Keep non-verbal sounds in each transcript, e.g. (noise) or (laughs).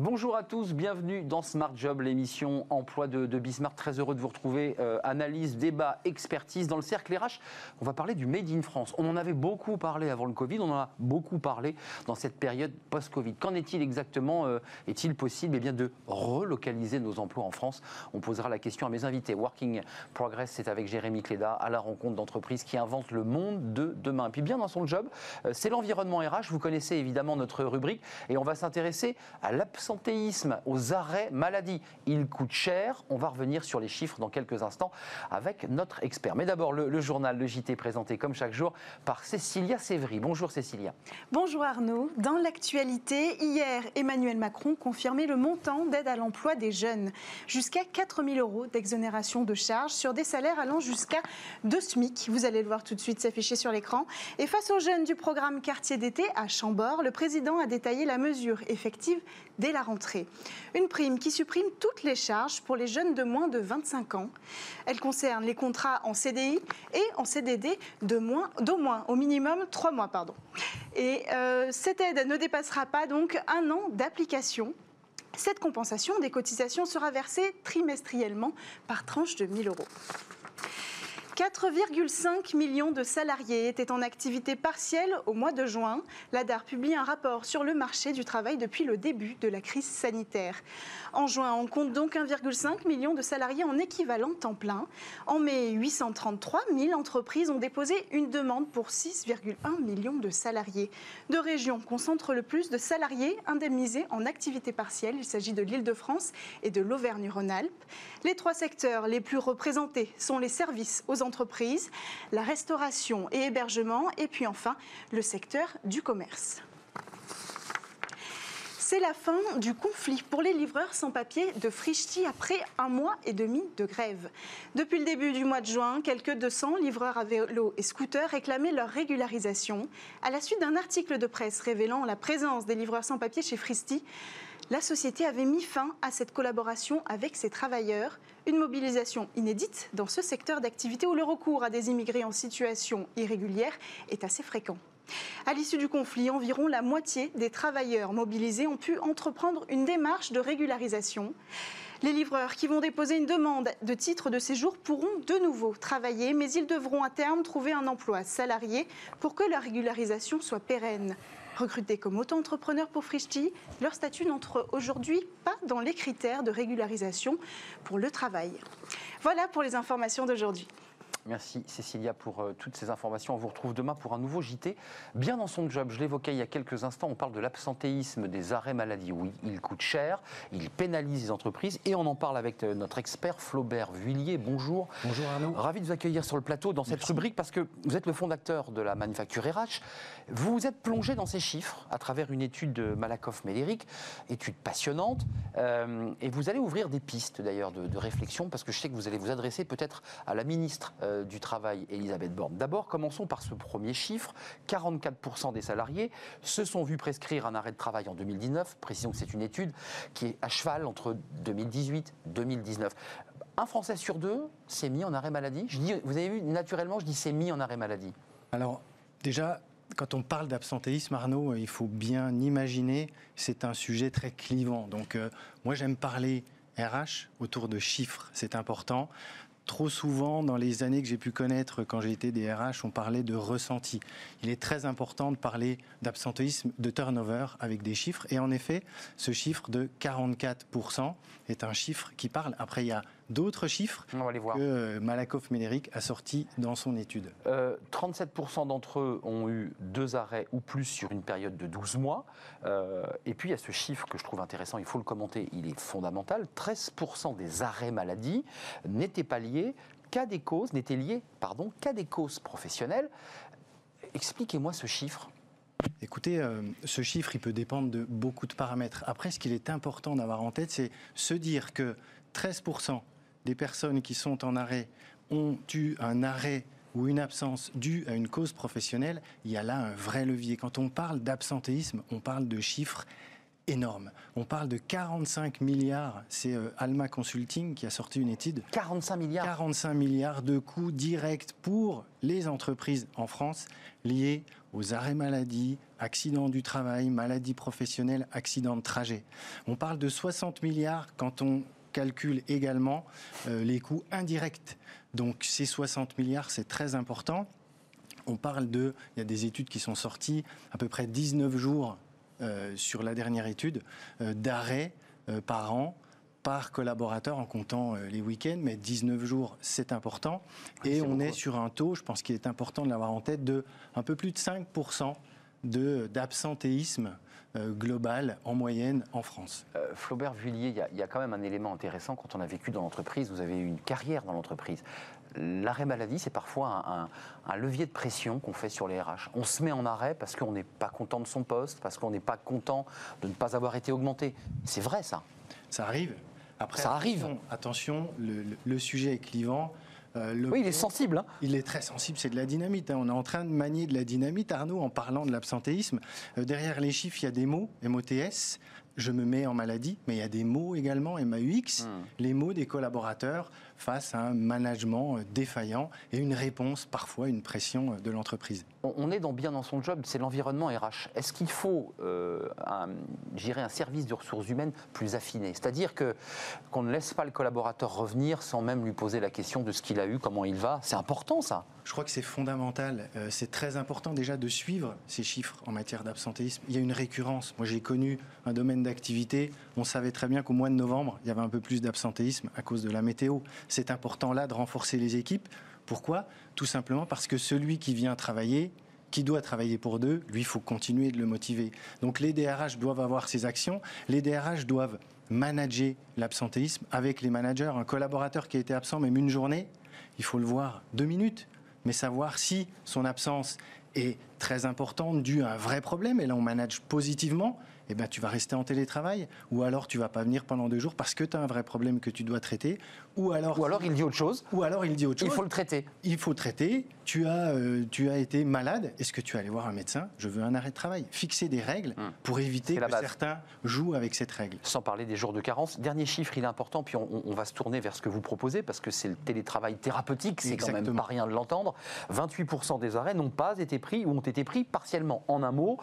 Bonjour à tous, bienvenue dans Smart Job, l'émission emploi de, Bismarck. Très heureux de vous retrouver. Euh, analyse, débat, expertise dans le cercle RH. On va parler du Made in France. On en avait beaucoup parlé avant le Covid, on en a beaucoup parlé dans cette période post-Covid. Qu'en est-il exactement euh, Est-il possible eh bien, de relocaliser nos emplois en France? On posera la question à mes invités. Working Progress, c'est avec Jérémy Cléda à la rencontre d'entreprises qui inventent le monde de demain. Et puis bien dans son job, euh, c'est l'environnement RH. Vous connaissez évidemment notre rubrique et on va s'intéresser à l'absence l'absentéisme, aux arrêts maladie. Il coûte cher. On va revenir sur les chiffres dans quelques instants avec notre expert. Mais d'abord, le, journal, le JT présenté comme chaque jour par Cécilia Sévry. Bonjour Cécilia. Bonjour Arnaud. Dans l'actualité, hier, Emmanuel Macron confirmait le montant d'aide à l'emploi des jeunes. Jusqu'à 4 000 euros d'exonération de charges sur des salaires allant jusqu'à 2 SMIC. Vous allez le voir tout de suite s'afficher sur l'écran. Et face aux jeunes du programme Quartier d'été à Chambord, le président a détaillé la mesure effective dès la rentrée. Une prime qui supprime toutes les charges pour les jeunes de moins de 25 ans. Elle concerne les contrats en CDI et en CDD d'au moins, moins, au minimum 3 mois. Pardon. Et euh, cette aide ne dépassera pas donc un an d'application. Cette compensation des cotisations sera versée trimestriellement par tranche de 1000 euros. 4,5 millions de salariés étaient en activité partielle au mois de juin. L'ADAR publie un rapport sur le marché du travail depuis le début de la crise sanitaire. En juin, on compte donc 1,5 million de salariés en équivalent temps plein. En mai, 833 000 entreprises ont déposé une demande pour 6,1 millions de salariés. Deux régions concentrent le plus de salariés indemnisés en activité partielle. Il s'agit de l'Île-de-France et de l'Auvergne-Rhône-Alpes. Les trois secteurs les plus représentés sont les services aux entreprises la restauration et hébergement, et puis enfin le secteur du commerce. C'est la fin du conflit pour les livreurs sans papier de Frichti après un mois et demi de grève. Depuis le début du mois de juin, quelques 200 livreurs à vélo et scooters réclamaient leur régularisation. À la suite d'un article de presse révélant la présence des livreurs sans papier chez Fristi, la société avait mis fin à cette collaboration avec ses travailleurs. Une mobilisation inédite dans ce secteur d'activité où le recours à des immigrés en situation irrégulière est assez fréquent. À l'issue du conflit, environ la moitié des travailleurs mobilisés ont pu entreprendre une démarche de régularisation. Les livreurs qui vont déposer une demande de titre de séjour pourront de nouveau travailler, mais ils devront à terme trouver un emploi salarié pour que leur régularisation soit pérenne. Recrutés comme auto-entrepreneurs pour Frischti, leur statut n'entre aujourd'hui pas dans les critères de régularisation pour le travail. Voilà pour les informations d'aujourd'hui. Merci Cécilia pour euh, toutes ces informations. On vous retrouve demain pour un nouveau JT. Bien dans son job, je l'évoquais il y a quelques instants, on parle de l'absentéisme des arrêts maladie. Oui, il coûte cher, il pénalise les entreprises et on en parle avec euh, notre expert Flaubert Vuillier. Bonjour. Bonjour Arnaud. Ravi de vous accueillir sur le plateau dans cette rubrique parce que vous êtes le fondateur de la manufacture RH. Vous vous êtes plongé dans ces chiffres à travers une étude de Malakoff-Médéric, étude passionnante, euh, et vous allez ouvrir des pistes d'ailleurs de, réflexion parce que je sais que vous allez vous adresser peut-être à la ministre. Euh, du Travail, Elisabeth Borne. D'abord, commençons par ce premier chiffre. 44% des salariés se sont vus prescrire un arrêt de travail en 2019. Précisons que c'est une étude qui est à cheval entre 2018 et 2019. Un Français sur deux s'est mis en arrêt maladie? Vous avez vu, naturellement, je dis s'est mis en arrêt maladie. Alors, déjà, quand on parle d'absentéisme, Arnaud, il faut bien imaginer, c'est un sujet très clivant. Donc, euh, moi, j'aime parler RH autour de chiffres, c'est important trop souvent, dans les années que j'ai pu connaître quand j'ai été DRH, on parlait de ressenti. Il est très important de parler d'absentéisme, de turnover avec des chiffres. Et en effet, ce chiffre de 44% est un chiffre qui parle. Après, il y a d'autres chiffres que euh, Malakoff Ménéric a sortis dans son étude. 37% euh, d'entre eux ont eu deux arrêts ou plus sur une période de 12 mois. Euh, et puis il y a ce chiffre que je trouve intéressant, il faut le commenter, il est fondamental. 13% des arrêts maladie n'étaient pas liés qu'à des causes, n'étaient liés, pardon, qu'à des causes professionnelles. Expliquez-moi ce chiffre. Écoutez, ce chiffre, il peut dépendre de beaucoup de paramètres. Après, ce qu'il est important d'avoir en tête, c'est se dire que 13% des personnes qui sont en arrêt ont eu un arrêt ou une absence due à une cause professionnelle, il y a là un vrai levier. Quand on parle d'absentéisme, on parle de chiffres énorme. On parle de 45 milliards, c'est euh, Alma Consulting qui a sorti une étude. 45 milliards 45 milliards de coûts directs pour les entreprises en France liés aux arrêts maladie, accidents du travail, maladies professionnelles, accidents de trajet. On parle de 60 milliards quand on calcule également euh, les coûts indirects. Donc ces 60 milliards, c'est très important. On parle de, il y a des études qui sont sorties, à peu près 19 jours euh, sur la dernière étude, euh, d'arrêt par an par collaborateur en comptant les week-ends, mais 19 jours, c'est important. Et on est sur un taux, je pense qu'il est important de l'avoir en tête, de un peu plus de 5% d'absentéisme euh, global en moyenne en France. Euh, Flaubert Vuillier, il y, a quand même un élément intéressant quand on a vécu dans l'entreprise. Vous avez eu une carrière dans l'entreprise. L'arrêt maladie, c'est parfois un, levier de pression qu'on fait sur les RH. On se met en arrêt parce qu'on n'est pas content de son poste, parce qu'on n'est pas content de ne pas avoir été augmenté. C'est vrai ça Ça arrive. Après, ça arrive. Attention, le sujet est clivant. Euh, oui, il est sensible. Hein. Il est très sensible, c'est de la dynamite. Hein. On est en train de manier de la dynamite, Arnaud, en parlant de l'absentéisme. Euh, derrière les chiffres, il y a des mots, MOTS, je me mets en maladie, mais il y a des mots également, MAUX, hmm. les mots des collaborateurs face à un management euh, défaillant et une réponse, parfois une pression de l'entreprise. On est dans, bien dans son job, c'est l'environnement RH. Est-ce qu'il faut euh, un, un service de ressources humaines plus affiné? C'est-à-dire que, qu'on ne laisse pas le collaborateur revenir sans même lui poser la question de ce qu'il a eu, comment il va C'est important ça je crois que c'est fondamental. Euh, c'est très important déjà de suivre ces chiffres en matière d'absentéisme. Il y a une récurrence. Moi, j'ai connu un domaine d'activité. On savait très bien qu'au mois de novembre, il y avait un peu plus d'absentéisme à cause de la météo. C'est important là de renforcer les équipes. Pourquoi? Tout simplement parce que celui qui vient travailler, qui doit travailler pour deux, lui, il faut continuer de le motiver. Donc les DRH doivent avoir ces actions. Les DRH doivent manager l'absentéisme avec les managers. Un collaborateur qui a été absent même une journée, il faut le voir deux minutes mais savoir si son absence est très importante, due à un vrai problème, et là on manage positivement, eh ben, tu vas rester en télétravail, ou alors tu vas pas venir pendant deux jours parce que tu as un vrai problème que tu dois traiter, ou alors, ou alors il dit autre chose. Ou alors il dit autre chose. Il faut le traiter. Il faut traiter. Tu as, euh, tu as été malade. Est-ce que tu vas aller voir un médecin? Je veux un arrêt de travail. Fixer des règles hum. pour éviter que certains jouent avec cette règle. Sans parler des jours de carence. Dernier chiffre, il est important, puis on, va se tourner vers ce que vous proposez parce que c'est le télétravail thérapeutique. C'est quand même pas rien de l'entendre. 28% des arrêts n'ont pas été pris ou ont été pris partiellement. En un mot,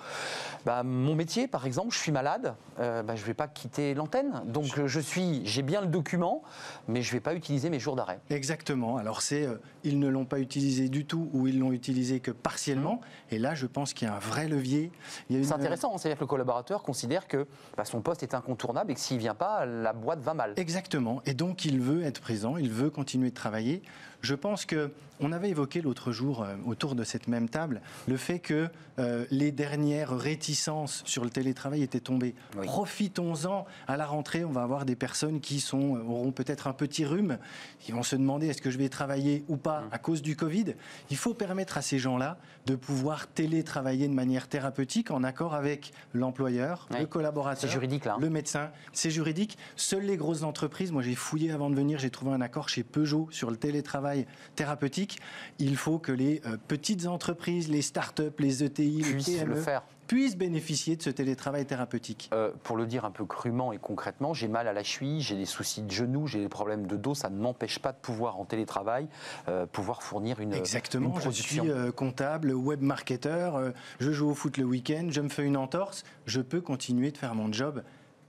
bah, mon métier, par exemple, je suis malade, euh, bah, je ne vais pas quitter l'antenne. Donc je suis, j'ai bien le document, mais je ne vais pas utiliser mes jours d'arrêt. Exactement. Alors c'est, euh, ils ne l'ont pas utilisé du tout ou ils l'ont utilisé que partiellement. Mmh. Et là, je pense qu'il y a un vrai levier. C'est intéressant. Hein. C'est-à-dire que le collaborateur considère que bah, son poste est incontournable et que s'il ne vient pas, la boîte va mal. Exactement. Et donc il veut être présent, il veut continuer de travailler. Je pense que on avait évoqué l'autre jour euh, autour de cette même table le fait que euh, les dernières réticences sur le télétravail étaient tombées. Profitons-en. À la rentrée, on va avoir des personnes qui sont, euh, auront peut-être un petit rhume, qui vont se demander est-ce que je vais travailler ou pas mmh. à cause du Covid? Il faut permettre à ces gens-là de pouvoir télétravailler de manière thérapeutique en accord avec l'employeur, le collaborateur, juridique, là. Hein. le médecin. C'est juridique. Seules les grosses entreprises, moi j'ai fouillé avant de venir, j'ai trouvé un accord chez Peugeot sur le télétravail thérapeutique. Il faut que les euh, petites entreprises, les start-up, les ETI, les PME puissent bénéficier de ce télétravail thérapeutique. Euh, Pour le dire un peu crûment et concrètement, j'ai mal à la cheville, j'ai des soucis de genoux, j'ai des problèmes de dos, ça ne m'empêche pas de pouvoir en télétravail euh, pouvoir fournir une Exactement, je suis comptable, web marketeur, je joue au foot le week-end, je me fais une entorse, je peux continuer de faire mon job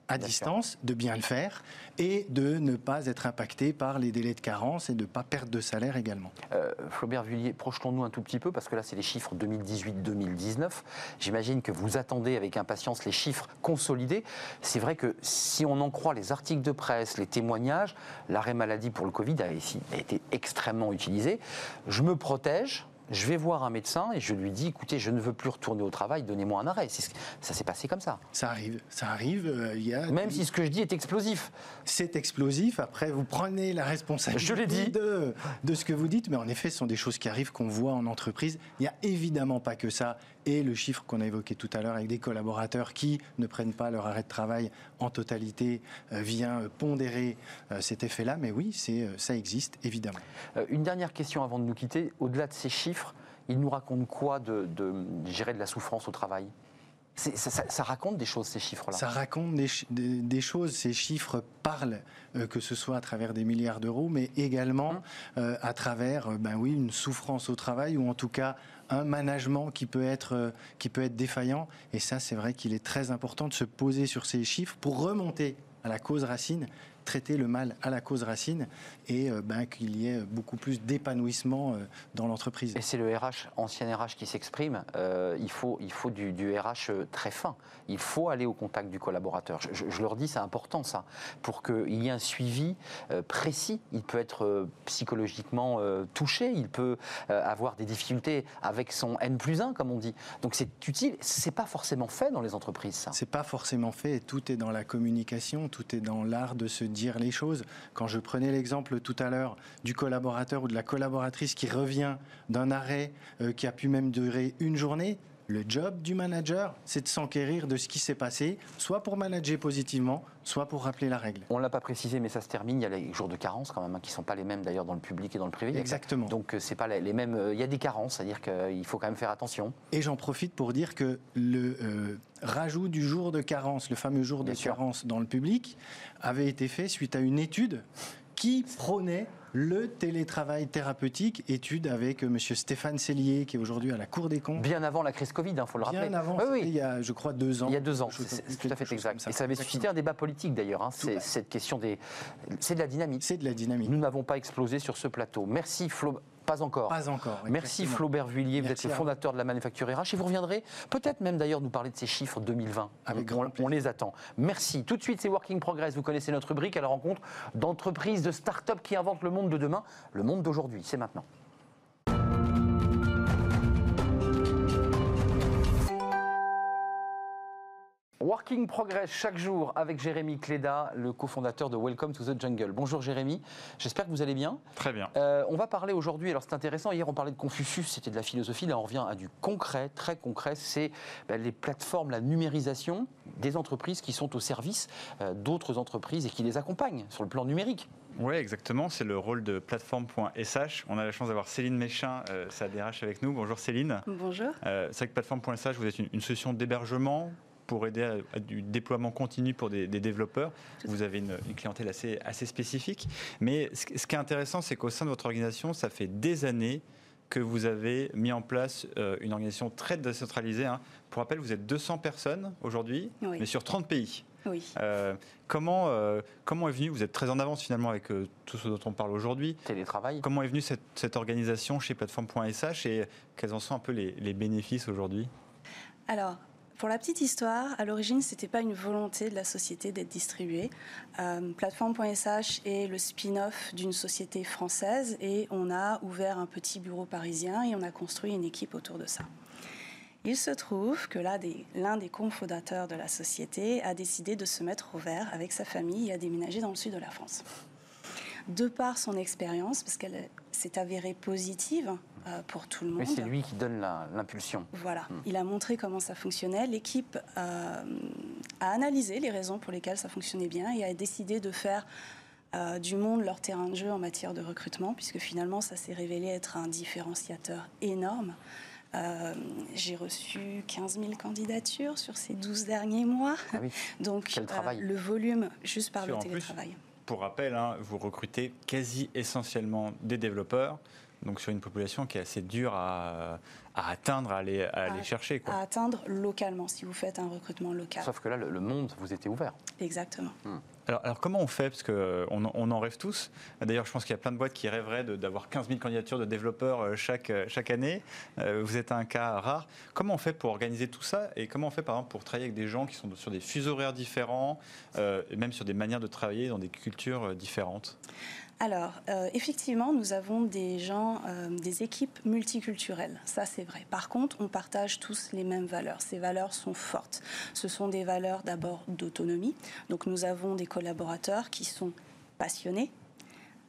à distance, de bien le faire et de ne pas être impacté par les délais de carence et de ne pas perdre de salaire également. Euh, Flaubert Vullier, projetons-nous un tout petit peu parce que là, c'est les chiffres 2018-2019. J'imagine que vous attendez avec impatience les chiffres consolidés. C'est vrai que si on en croit les articles de presse, les témoignages, l'arrêt maladie pour le Covid a, a été extrêmement utilisé. Je me protège, je vais voir un médecin et je lui dis écoutez, je ne veux plus retourner au travail, donnez-moi un arrêt. Ça s'est passé comme ça. Ça arrive, ça arrive. Euh, il y a Même si ce que je dis est explosif. C'est explosif. Après, vous prenez la responsabilité De, de ce que vous dites, mais en effet, ce sont des choses qui arrivent, qu'on voit en entreprise. Il n'y a évidemment pas que ça et le chiffre qu'on a évoqué tout à l'heure avec des collaborateurs qui ne prennent pas leur arrêt de travail en totalité euh, vient pondérer euh, cet effet-là. Mais oui, ça existe, évidemment. une dernière question avant de nous quitter. Au-delà de ces chiffres, il nous raconte quoi de, gérer de la souffrance au travail? Ça, raconte des choses, ces chiffres-là? Ça raconte des, choses. Ces chiffres parlent, euh, que ce soit à travers des milliards d'euros, mais également hum. euh, à travers, ben oui, une souffrance au travail ou en tout cas un management qui peut être, qui peut être défaillant. Et ça, c'est vrai qu'il est très important de se poser sur ces chiffres pour remonter à la cause racine traiter le mal à la cause racine et euh, ben, qu'il y ait beaucoup plus d'épanouissement euh, dans l'entreprise. Et c'est le RH, ancien RH qui s'exprime. Euh, il faut, il faut du, RH très fin. Il faut aller au contact du collaborateur. Je, leur dis, c'est important ça, pour qu'il y ait un suivi précis. Il peut être psychologiquement touché, il peut avoir des difficultés avec son N plus 1, comme on dit. Donc c'est utile. C'est pas forcément fait dans les entreprises, ça. C'est pas forcément fait. Tout est dans la communication, tout est dans l'art de se dire les choses. Quand je prenais l'exemple tout à l'heure du collaborateur ou de la collaboratrice qui revient d'un arrêt euh, qui a pu même durer une journée, le job du manager, c'est de s'enquérir de ce qui s'est passé, soit pour manager positivement, soit pour rappeler la règle. On ne l'a pas précisé, mais ça se termine. Il y a les jours de carence quand même, hein, qui ne sont pas les mêmes d'ailleurs dans le public et dans le privé. Exactement. Donc euh, c'est pas les mêmes. Euh, il y a des carences, c'est-à-dire qu'il faut quand même faire attention. Et j'en profite pour dire que le rajout du jour de carence, le fameux jour de carence dans le public, avait été fait suite à une étude qui prônait le télétravail thérapeutique, étude avec euh, M. Stéphane Cellier, qui est aujourd'hui à la Cour des comptes. Bien avant la crise Covid, il hein, faut le rappeler. Bien avant, oui, il y a, je crois, deux ans. Il y a deux ans, c'est tout à fait exact. Et ça avait suscité un débat politique d'ailleurs, hein, cette question des... C'est de la dynamique. C'est de la dynamique. Nous n'avons pas explosé sur ce plateau. Merci Flo. Pas encore. Pas encore. Merci Flaubert Vuillier, vous êtes le fondateur de la manufacture RH et vous reviendrez peut-être même d'ailleurs nous parler de ces chiffres 2020. Avec on, on, les attend. Merci. Tout de suite, c'est Working Progress. Vous connaissez notre rubrique à la rencontre d'entreprises, de start-up qui inventent le monde de demain, le monde d'aujourd'hui. C'est maintenant. Working Progress chaque jour avec Jérémy Cléda, le cofondateur de Welcome to the Jungle. Bonjour Jérémy, j'espère que vous allez bien. Très bien. Euh, on va parler aujourd'hui, alors c'est intéressant, hier on parlait de Confucius, c'était de la philosophie, là on revient à du concret, très concret, c'est ben, les plateformes, la numérisation des entreprises qui sont au service euh, d'autres entreprises et qui les accompagnent sur le plan numérique. Oui, exactement. C'est le rôle de plateforme.sh. On a la chance d'avoir Céline Méchin, euh, sa DRH, avec nous. Bonjour Céline. Bonjour. Euh, c'est que plateforme.sh, vous êtes une solution d'hébergement pour aider à, du déploiement continu pour des, développeurs. Vous avez une, clientèle assez, assez spécifique. Mais ce, qui est intéressant, c'est qu'au sein de votre organisation, ça fait des années que vous avez mis en place euh, une organisation très décentralisée. Hein. Pour rappel, vous êtes 200 personnes aujourd'hui, mais sur 30 pays. Oui. Euh, comment, euh, comment est venu, vous êtes très en avance finalement avec tout ce dont on parle aujourd'hui. Télétravail. Comment est venue cette, cette organisation chez plateforme.sh et quels en sont un peu les, les bénéfices aujourd'hui? Alors, pour la petite histoire, à l'origine, ce n'était pas une volonté de la société d'être distribuée. Euh, Plateforme.sh est le spin-off d'une société française et on a ouvert un petit bureau parisien et on a construit une équipe autour de ça. Il se trouve que l'un des, des cofondateurs de la société a décidé de se mettre au vert avec sa famille et a déménagé dans le sud de la France. De par son expérience, parce qu'elle s'est avérée positive, euh, pour tout le monde. Mais c'est lui qui donne l'impulsion. Voilà, hmm. il a montré comment ça fonctionnait. L'équipe euh, a analysé les raisons pour lesquelles ça fonctionnait bien et a décidé de faire euh, du monde leur terrain de jeu en matière de recrutement, puisque finalement ça s'est révélé être un différenciateur énorme. j'ai reçu 15 000 candidatures sur ces 12 derniers mois. Ah oui. (laughs) Donc le volume juste par le télétravail. pour rappel, hein, vous recrutez quasi essentiellement des développeurs donc sur une population qui est assez dure à, atteindre, à aller, à, chercher. À atteindre localement, si vous faites un recrutement local. Sauf que là, le, monde vous était ouvert. Exactement. Hmm. Alors, alors, comment on fait? Parce qu'on on en rêve tous. D'ailleurs, je pense qu'il y a plein de boîtes qui rêveraient d'avoir 15 000 candidatures de développeurs euh, chaque, euh, chaque année. Euh, vous êtes un cas rare. Comment on fait pour organiser tout ça? Et comment on fait, par exemple, pour travailler avec des gens qui sont sur des fuseaux horaires différents, même sur des manières de travailler dans des cultures différentes? Alors, euh, effectivement, nous avons des gens, euh, des équipes multiculturelles, ça c'est vrai. Par contre, on partage tous les mêmes valeurs. Ces valeurs sont fortes. Ce sont des valeurs d'abord d'autonomie. Donc, nous avons des collaborateurs qui sont passionnés,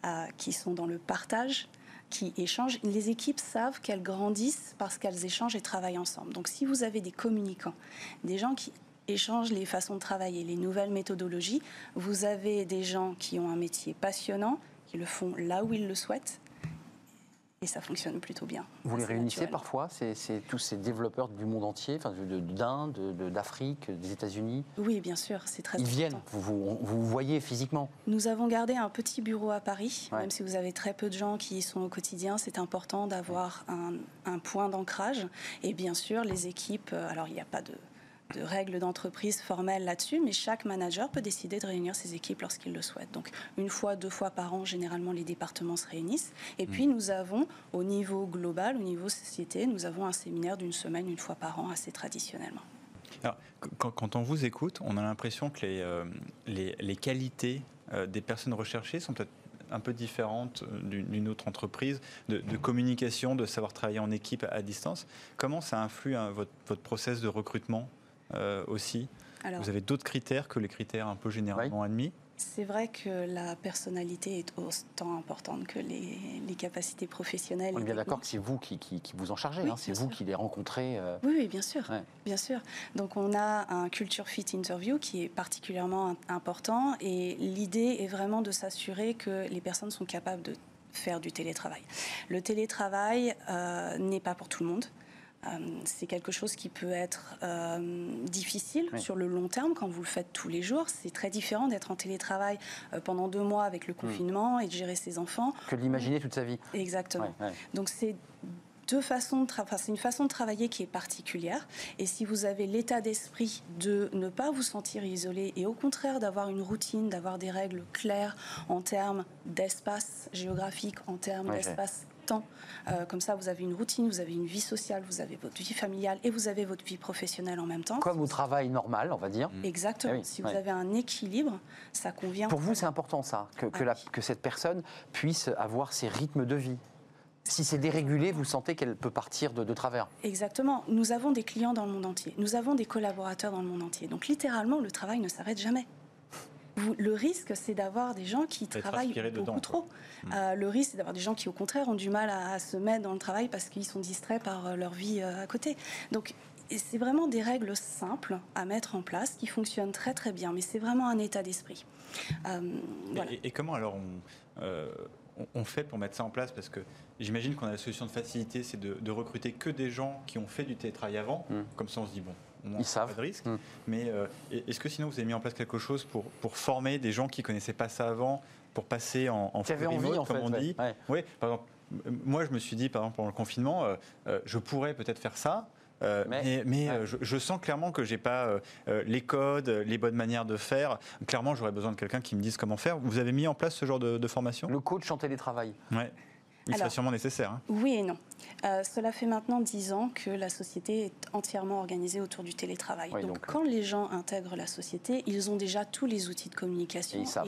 euh, qui sont dans le partage, qui échangent. Les équipes savent qu'elles grandissent parce qu'elles échangent et travaillent ensemble. Donc, si vous avez des communicants, des gens qui échangent les façons de travailler, les nouvelles méthodologies. Vous avez des gens qui ont un métier passionnant, qui le font là où ils le souhaitent. et ça fonctionne plutôt bien. Vous les réunissez parfois, c'est c'est tous ces développeurs du monde entier, enfin, de- de- d'Inde, de- d'Afrique, des États-Unis? Oui, bien sûr, c'est très Ils important. viennent, vous vous, vous voyez physiquement? Nous avons gardé un petit bureau à Paris, Ouais. même si vous avez très peu de gens qui y sont au quotidien, c'est important d'avoir un, un point d'ancrage. Et bien sûr, les équipes, euh, alors il n'y a pas de, de règles d'entreprise formelles là-dessus, mais chaque manager peut décider de réunir ses équipes lorsqu'il le souhaite. Donc une fois, deux fois par an, généralement, les départements se réunissent. Et puis nous avons, au niveau global, au niveau société, nous avons un séminaire d'une semaine, une fois par an, assez traditionnellement. Alors, quand, quand on vous écoute, on a l'impression que les, euh, les, les qualités euh, des personnes recherchées sont peut-être un peu différentes euh, d'une autre entreprise, de, de communication, de savoir travailler en équipe à distance. Comment ça influe hein, votre, votre process de recrutement? Aussi Alors, Vous avez d'autres critères que les critères un peu généralement admis? C'est vrai que la personnalité est autant importante que les, les capacités professionnelles. On est bien d'accord que c'est vous qui, qui- qui vous en chargez, Oui, hein, c'est vous sûr. qui les rencontrez. euh, Oui, oui, bien sûr, Ouais. bien sûr. Donc on a un culture fit interview qui est particulièrement im- important et l'idée est vraiment de s'assurer que les personnes sont capables de faire du télétravail. Le télétravail euh, n'est pas pour tout le monde. Euh, c'est quelque chose qui peut être euh, difficile Oui. sur le long terme quand vous le faites tous les jours. C'est très différent d'être en télétravail euh, pendant deux mois avec le confinement et de gérer ses enfants. que de l'imaginer toute sa vie. Exactement. Ouais, ouais. Donc c'est deux façons de enfin, c'est une façon de travailler qui est particulière. Et si vous avez l'état d'esprit de ne pas vous sentir isolé et au contraire d'avoir une routine, d'avoir des règles claires en termes d'espace géographique, en termes Ouais, d'espace temps, euh, comme ça vous avez une routine, vous avez une vie sociale, vous avez votre vie familiale et vous avez votre vie professionnelle en même temps. Comme au travail normal, on va dire. Exactement. Ah oui, si ouais. vous avez un équilibre, ça convient. Pour vous, c'est important ça, que, que Ah la- que cette personne puisse avoir ses rythmes de vie. Si c'est dérégulé, vous sentez qu'elle peut partir de, de travers. Exactement. Nous avons des clients dans le monde entier. Nous avons des collaborateurs dans le monde entier. Donc littéralement, le travail ne s'arrête jamais. Vous- le risque, c'est d'avoir des gens qui Être travaillent beaucoup dedans, trop. Mm. Euh, le risque, c'est d'avoir des gens qui, au contraire, ont du mal à, à se mettre dans le travail parce qu'ils sont distraits par euh, leur vie euh, à côté. Donc, c'est vraiment des règles simples à mettre en place qui fonctionnent très très bien, mais c'est vraiment un état d'esprit. Euh, voilà. Et, et comment alors on, euh, fait pour mettre ça en place? Parce que j'imagine qu'on a la solution de facilité, c'est de, de recruter que des gens qui ont fait du télétravail avant. Mm. Comme ça, on se dit, bon, Ils savent. pas de risque. Mais euh, est-ce que sinon, vous avez mis en place quelque chose pour, pour former des gens qui connaissaient pas ça avant, pour passer en, en Qui full envie, remote, en comme fait, on ouais. dit? Ouais. Oui, par exemple, moi, je me suis dit, par exemple, pendant le confinement, euh, euh, je pourrais peut-être faire ça. euh, Mais- mais euh, je, je sens clairement que j'ai pas euh, les codes, les bonnes manières de faire. Clairement, j'aurais besoin de quelqu'un qui me dise comment faire. Vous avez mis en place ce genre de, de formation? Le coach en télétravail. Ouais. Il serait sûrement nécessaire. hein. Oui et non. Euh, cela fait maintenant dix ans que la société est entièrement organisée autour du télétravail. Oui, donc, donc, euh, quand les gens intègrent la société, ils ont déjà tous les outils de communication. Et ils savent.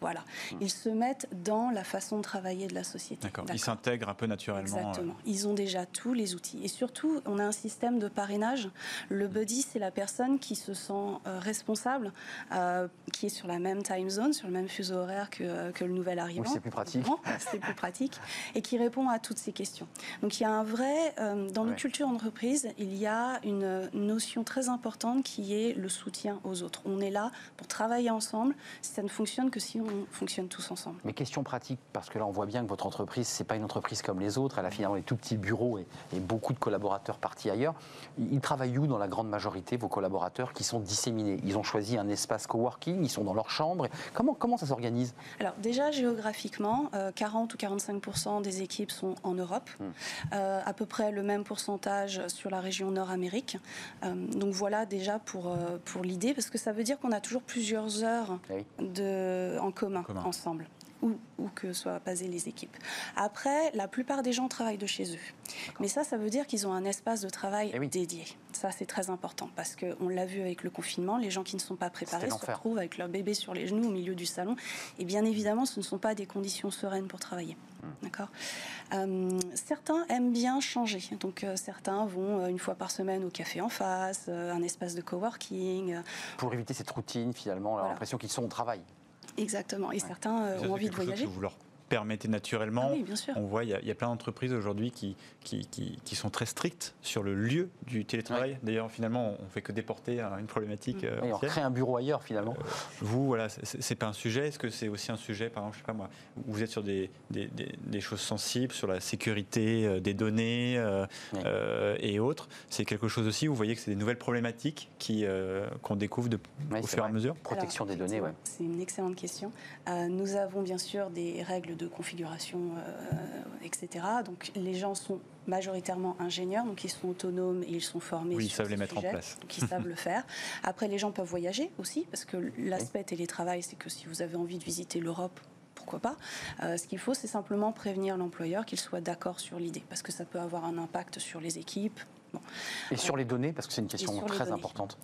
Voilà. Ils se mettent dans la façon de travailler de la société. D'accord. Ils s'intègrent un peu naturellement. euh, Exactement. Ils ont déjà tous les outils. Et surtout, on a un système de parrainage. Le buddy, c'est la personne qui se sent euh, responsable, euh, qui est sur la même time zone, sur le même fuseau horaire que, que le nouvel arrivant. Oui, c'est plus pratique. C'est plus pratique. Et qui répond à toutes ces questions. Donc il y a un vrai... euh, dans nos Ouais. cultures d'entreprise, il y a une notion très importante qui est le soutien aux autres. On est là pour travailler ensemble. Ça ne fonctionne que si on fonctionne tous ensemble. Mais question pratique, parce que là on voit bien que votre entreprise, c'est pas une entreprise comme les autres, elle a finalement des tout petits bureaux et, et beaucoup de collaborateurs partis ailleurs. Ils travaillent où dans la grande majorité, vos collaborateurs qui sont disséminés? Ils ont choisi un espace coworking, ils sont dans leur chambre. Comment, comment ça s'organise? Alors déjà géographiquement, euh, 40 ou 45% des équipes sont en Europe, Hmm. Euh, à peu près le même pourcentage sur la région Nord-Amérique. Euh, donc voilà déjà pour, euh, pour l'idée, parce que ça veut dire qu'on a toujours plusieurs heures Oui. de, en commun, commun. ensemble. Où, où que soient basées les équipes. Après, la plupart des gens travaillent de chez eux. Mais ça, ça veut dire qu'ils ont un espace de travail Eh oui. dédié. Ça, c'est très important parce qu'on l'a vu avec le confinement, les gens qui ne sont pas préparés se retrouvent avec leur bébé sur les genoux au milieu du salon. Et bien évidemment, ce ne sont pas des conditions sereines pour travailler. Hmm. D'accord? Euh, Certains aiment bien changer. Donc, euh, certains vont euh, une fois par semaine au café en face, un espace de coworking. Pour éviter cette routine finalement, Voilà. l'impression qu'ils sont au travail. Exactement. Et certains euh, ont envie de voyager. que vous leur permettait naturellement. Ah oui, bien sûr. On voit, il y, a- il y a plein d'entreprises aujourd'hui qui, qui, qui- qui sont très strictes sur le lieu du télétravail. D'ailleurs, finalement, on fait que déporter une problématique euh, Et on crée un bureau ailleurs finalement. Vous, voilà, c'est- pas un sujet. Est-ce que c'est aussi un sujet, par exemple, je sais pas moi, où vous êtes sur des, des, des- des choses sensibles, sur la sécurité euh, des données euh, euh, et autres? C'est quelque chose aussi où vous voyez que c'est des nouvelles problématiques qui, euh, qu'on découvre de, au fur et à mesure? Protection Alors, des données, ouais. C'est une excellente question. Euh, nous avons bien sûr des règles de configuration, euh, etc. Donc les gens sont majoritairement ingénieurs, donc ils sont autonomes et ils sont formés. Oui, ils savent les mettre en place. Donc ils savent le (laughs) faire. Après, les gens peuvent voyager aussi, parce que l'aspect télétravail, c'est que si vous avez envie de visiter l'Europe, pourquoi pas. Euh, ce qu'il faut, c'est simplement prévenir l'employeur qu'il soit d'accord sur l'idée, parce que ça peut avoir un impact sur les équipes. Bon. Et sur les données, parce que c'est une question très données. importante.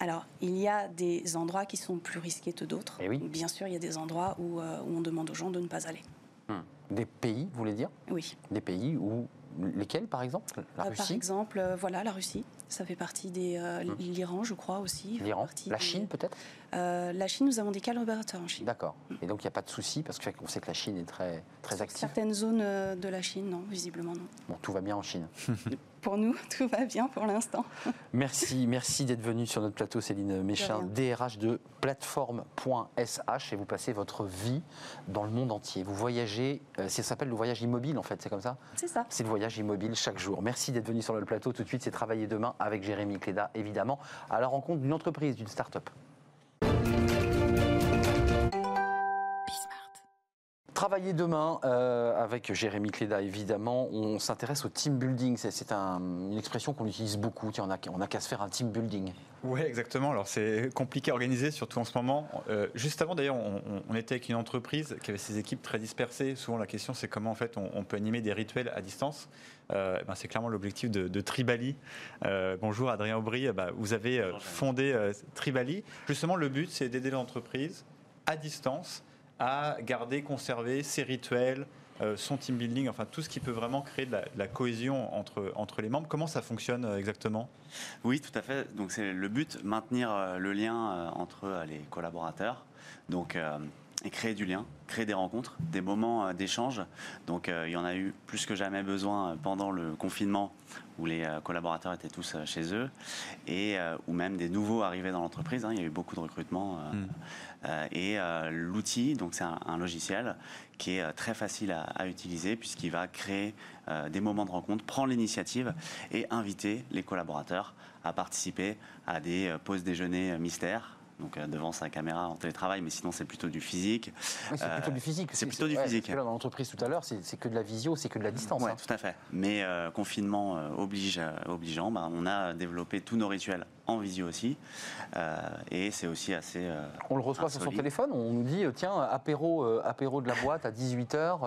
Alors, il y a des endroits qui sont plus risqués que d'autres. Eh oui. Bien sûr, il y a des endroits où, euh, où on demande aux gens de ne pas aller. Hmm. Des pays, vous voulez dire? Oui. Des pays où. Lesquels, par exemple? La Euh, par Russie? exemple, euh, voilà, la Russie, ça fait partie des. euh, L'Iran, je crois aussi. L'Iran La des- Chine, peut-être? La Chine, nous avons des collaborateurs en Chine. D'accord. Et donc, il n'y a pas de souci, parce qu'on sait que la Chine est très, très active? Certaines zones de la Chine, non, visiblement non. Bon, tout va bien en Chine. (laughs) Pour nous, (laughs) tout va bien pour l'instant. Merci, merci d'être venu sur notre plateau, Céline Méchin. DRH de plateforme.sh, et vous passez votre vie dans le monde entier. Vous voyagez, euh, ça s'appelle le voyage immobile en fait, c'est comme ça C'est ça. C'est le voyage immobile chaque jour. Merci d'être venu sur le plateau. Tout de suite, c'est Travailler demain avec Jérémy Cléda, évidemment, à la rencontre d'une entreprise, d'une start-up. Travailler demain euh, avec Jérémy Cléda, évidemment. On s'intéresse au team building. C'est- C'est un- une expression qu'on utilise beaucoup. Tiens, on a- on n'a qu'à se faire un team building. Oui, exactement. Alors c'est compliqué à organiser, surtout en ce moment. Euh, juste avant, d'ailleurs, on, était avec une entreprise qui avait ses équipes très dispersées. Souvent, la question, c'est comment en fait on, on peut animer des rituels à distance. Euh, ben, c'est clairement l'objectif de, de Tribali. Euh, bonjour, Adrien Aubry. Bah, vous avez euh, fondé euh, Tribali. Justement, le but, c'est d'aider l'entreprise à distance à garder, conserver ses rituels. euh, son team building, enfin tout ce qui peut vraiment créer de la, cohésion entre, entre les membres. Comment ça fonctionne euh, exactement? Oui, tout à fait. Donc c'est le but, maintenir euh, le lien entre les collaborateurs. Donc et créer du lien, créer des rencontres, des moments euh, d'échange. Donc euh, il y en a eu plus que jamais besoin euh, pendant le confinement où les collaborateurs étaient tous chez eux et euh, ou même des nouveaux arrivés dans l'entreprise. hein. Il y a eu beaucoup de recrutement euh, Mm. euh, et l'outil, donc c'est un, un logiciel qui est très facile à, à utiliser puisqu'il va créer des moments de rencontre, prendre l'initiative et inviter les collaborateurs à participer à des pauses déjeuner mystères. Donc euh, devant sa caméra en télétravail, mais sinon c'est plutôt du physique. Oui, c'est Euh, plutôt du physique. c'est plutôt du ouais, physique. parce que là, dans l'entreprise tout à l'heure, c'est que de la visio, c'est que de la distance. Ouais, hein. tout à fait. Mais euh, confinement euh, oblige, euh, obligeant, bah, on a développé tous nos rituels en visio aussi. Euh, et c'est aussi assez. euh, On le reçoit sur son téléphone, on nous dit euh, tiens, apéro, euh, apéro de la boîte à 18h,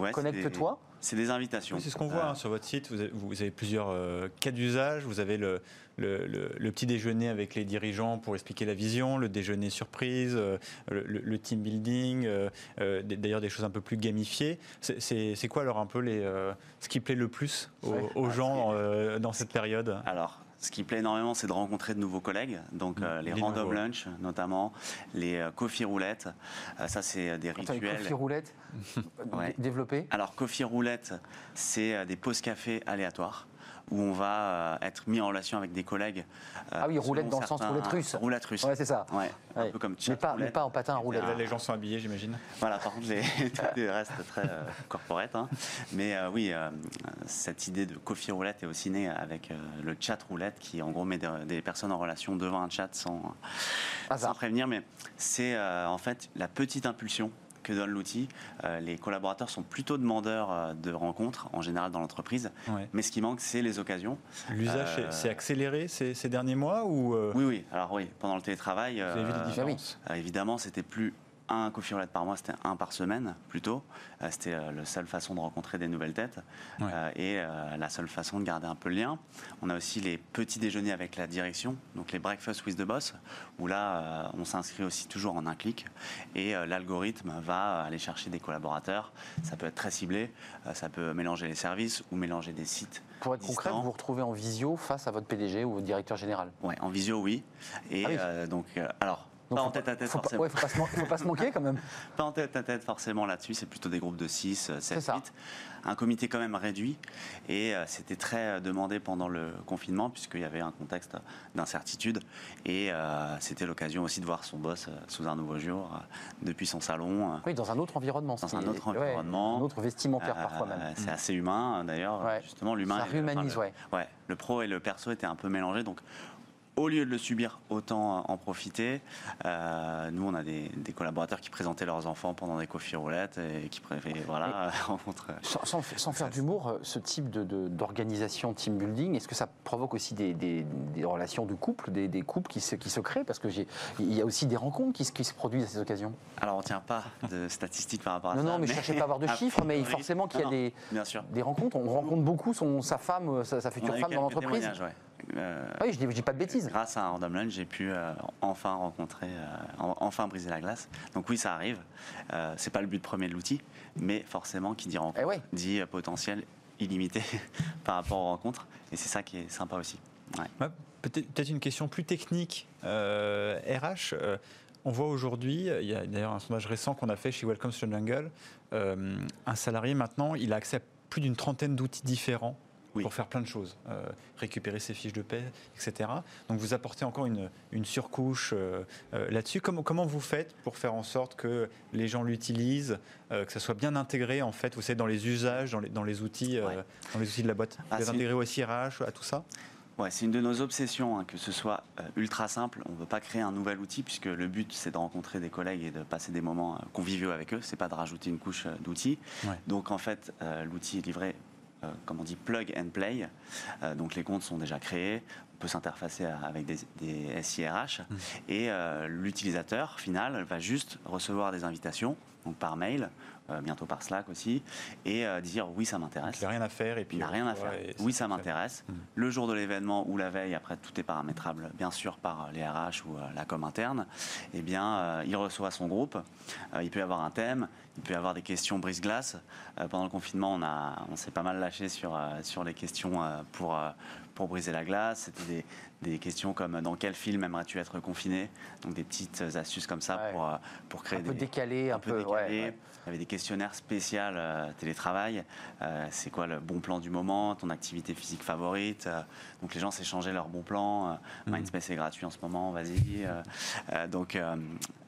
ouais, c'est connecte-toi. C'est des invitations. Oui, c'est ce qu'on voit Euh, hein, sur votre site. Vous avez, vous avez plusieurs euh, cas d'usage. Vous avez le, le- le- le petit déjeuner avec les dirigeants pour expliquer la vision, le déjeuner surprise, euh, le, team building, euh, euh, d'ailleurs des choses un peu plus gamifiées. C'est- quoi alors un peu les, euh, ce qui plaît le plus aux, Ouais. aux Ah, gens euh, dans cette période? Alors, ce qui plaît énormément, c'est de rencontrer de nouveaux collègues. Donc, Mmh, euh, les des random nouveaux. lunch, notamment, les euh, coffee roulettes. Euh, ça, c'est euh, des Attends, les rituels. coffee roulettes Ouais. dé- développés? Alors, coffee roulette, c'est euh, des pauses café aléatoires où on va euh, être mis en relation avec des collègues. euh, Ah oui, roulette dans le sens roulette russe. Roulette russe. Ouais, c'est ça. Ouais, un peu comme Mais chat pas, mais pas en patin à roulette. Là, les gens sont habillés, j'imagine. Voilà, par contre, les, (laughs) tout est- reste très euh, corporate. hein. Mais euh, oui, euh, cette idée de coffee roulette est aussi née avec euh, le chat roulette qui, en gros, met des, des personnes en relation devant un chat sans, sans prévenir. Mais c'est euh, en fait la petite impulsion que donne l'outil. Euh, les collaborateurs sont plutôt demandeurs euh, de rencontres, en général dans l'entreprise. Ouais. Mais ce qui manque, c'est les occasions. L'usage Euh, s'est- accéléré ces, ces derniers mois ou euh, Oui, oui. Alors oui, pendant le télétravail, vous avez vu différences? Euh, évidemment, c'était plus un coffee roulette par mois, c'était un par semaine plutôt. Euh, c'était euh, la seule façon de rencontrer des nouvelles têtes Ouais. euh, et euh, la seule façon de garder un peu le lien. On a aussi les petits déjeuners avec la direction, donc les breakfast with the boss, où là, euh, on s'inscrit aussi toujours en un clic et euh, l'algorithme va aller chercher des collaborateurs. Ça peut être très ciblé, euh, ça peut mélanger les services ou mélanger des sites. Pour être concret, vous vous retrouvez en visio face à votre PDG ou votre directeur général? Ouais, en visio, oui. Et Ah oui. euh, donc, euh, alors, Pas en tête à tête, forcément. ouais, faut pas se man- faut pas se manquer quand même. (laughs) Pas en tête à tête forcément là-dessus, c'est plutôt des groupes de 6, 7, ça. 8. Un comité quand même réduit et euh, c'était très euh, demandé pendant le confinement puisqu'il y avait un contexte d'incertitude et euh, c'était l'occasion aussi de voir son boss sous un nouveau jour depuis son salon. Oui, dans un autre environnement. Dans un autre ouais, environnement. un autre vestimentaire parfois même. C'est assez humain d'ailleurs. Ouais. Justement, l'humain. Ça et le- humanise, le, ouais. ouais. Le pro et le perso étaient un peu mélangés. Donc, au lieu de le subir, autant euh, en profiter. Euh, nous, on a des, des collaborateurs qui présentaient leurs enfants pendant des coffee roulettes et qui préféraient voilà, (laughs) rencontrer. Sans, sans- sans faire d'humour, euh, ce type de- de- d'organisation team building, est-ce que ça provoque aussi des, des- des relations de couple, des, couples qui se, qui se créent? Parce qu'il y a aussi des rencontres qui se, qui se produisent à ces occasions. Alors, on ne tient pas de (laughs) statistiques par rapport à Non, ça. non, mais je ne cherchais pas à avoir de (laughs) chiffres, mais forcément qu'il y a Non, des, Bien sûr. des rencontres. On rencontre beaucoup son, sa femme, euh, sa, future femme dans l'entreprise. ouais. Euh, Ah oui, je dis, je dis pas de bêtises. Grâce à Random Lunch, j'ai pu euh, enfin rencontrer, euh, en- enfin briser la glace. Donc oui, ça arrive. Euh, c'est pas le but premier de l'outil, mais forcément, qui dit rencontre, Eh ouais. dit euh, potentiel illimité (laughs) par rapport aux rencontres. Et c'est ça qui est sympa aussi. Ouais. Ouais, Peut-être une question plus technique. euh, RH, euh, on voit aujourd'hui, il y a d'ailleurs un sondage récent qu'on a fait chez Welcome to the Jungle, euh, un salarié maintenant, il a accès à plus d'une trentaine d'outils différents Oui. pour faire plein de choses, euh, récupérer ses fiches de paie, etc. Donc vous apportez encore une, une surcouche euh, euh, là-dessus. Comment, comment vous faites pour faire en sorte que les gens l'utilisent, euh, que ça soit bien intégré en fait, vous savez, dans les usages, dans les, dans les outils, euh, Ouais. dans les outils de la boîte? Ah, Vous intégré aussi RH à tout ça? Ouais, c'est une de nos obsessions, hein, que ce soit euh, ultra simple. On ne veut pas créer un nouvel outil, puisque le but, c'est de rencontrer des collègues et de passer des moments euh, conviviaux avec eux. C'est pas de rajouter une couche euh, d'outils. Ouais. Donc, en fait, euh, l'outil est livré, comme on dit, plug and play. Euh, donc, les comptes sont déjà créés. Peut s'interfacer avec des, des SIRH. Et euh, l'utilisateur final va juste recevoir des invitations, donc par mail, euh, bientôt par Slack aussi, et euh, dire oui, ça m'intéresse. Il n'a rien à faire et puis Il n'a rien à faire. Oui, ça m'intéresse. Mm. Le jour de l'événement ou la veille, après, tout est paramétrable, bien sûr, par les RH ou la com interne. Eh bien, il reçoit son groupe. Il peut y avoir un thème. Il peut y avoir des questions brise-glace. Pendant le confinement, on, a, on s'est pas mal lâché sur, sur les questions pour, pour briser la glace. C'était des, des questions comme dans quel film aimerais-tu être confiné? Donc des petites astuces comme ça Ouais. pour, euh, pour créer Un peu décalé, un, peu. décalé. ouais. Il y avait des questionnaires spéciaux euh, télétravail. Euh, c'est quoi le bon plan du moment, ton activité physique favorite? Euh, Donc les gens s'échangeaient leurs bons plans. Mhm. Mindspace est gratuit en ce moment, vas-y. Donc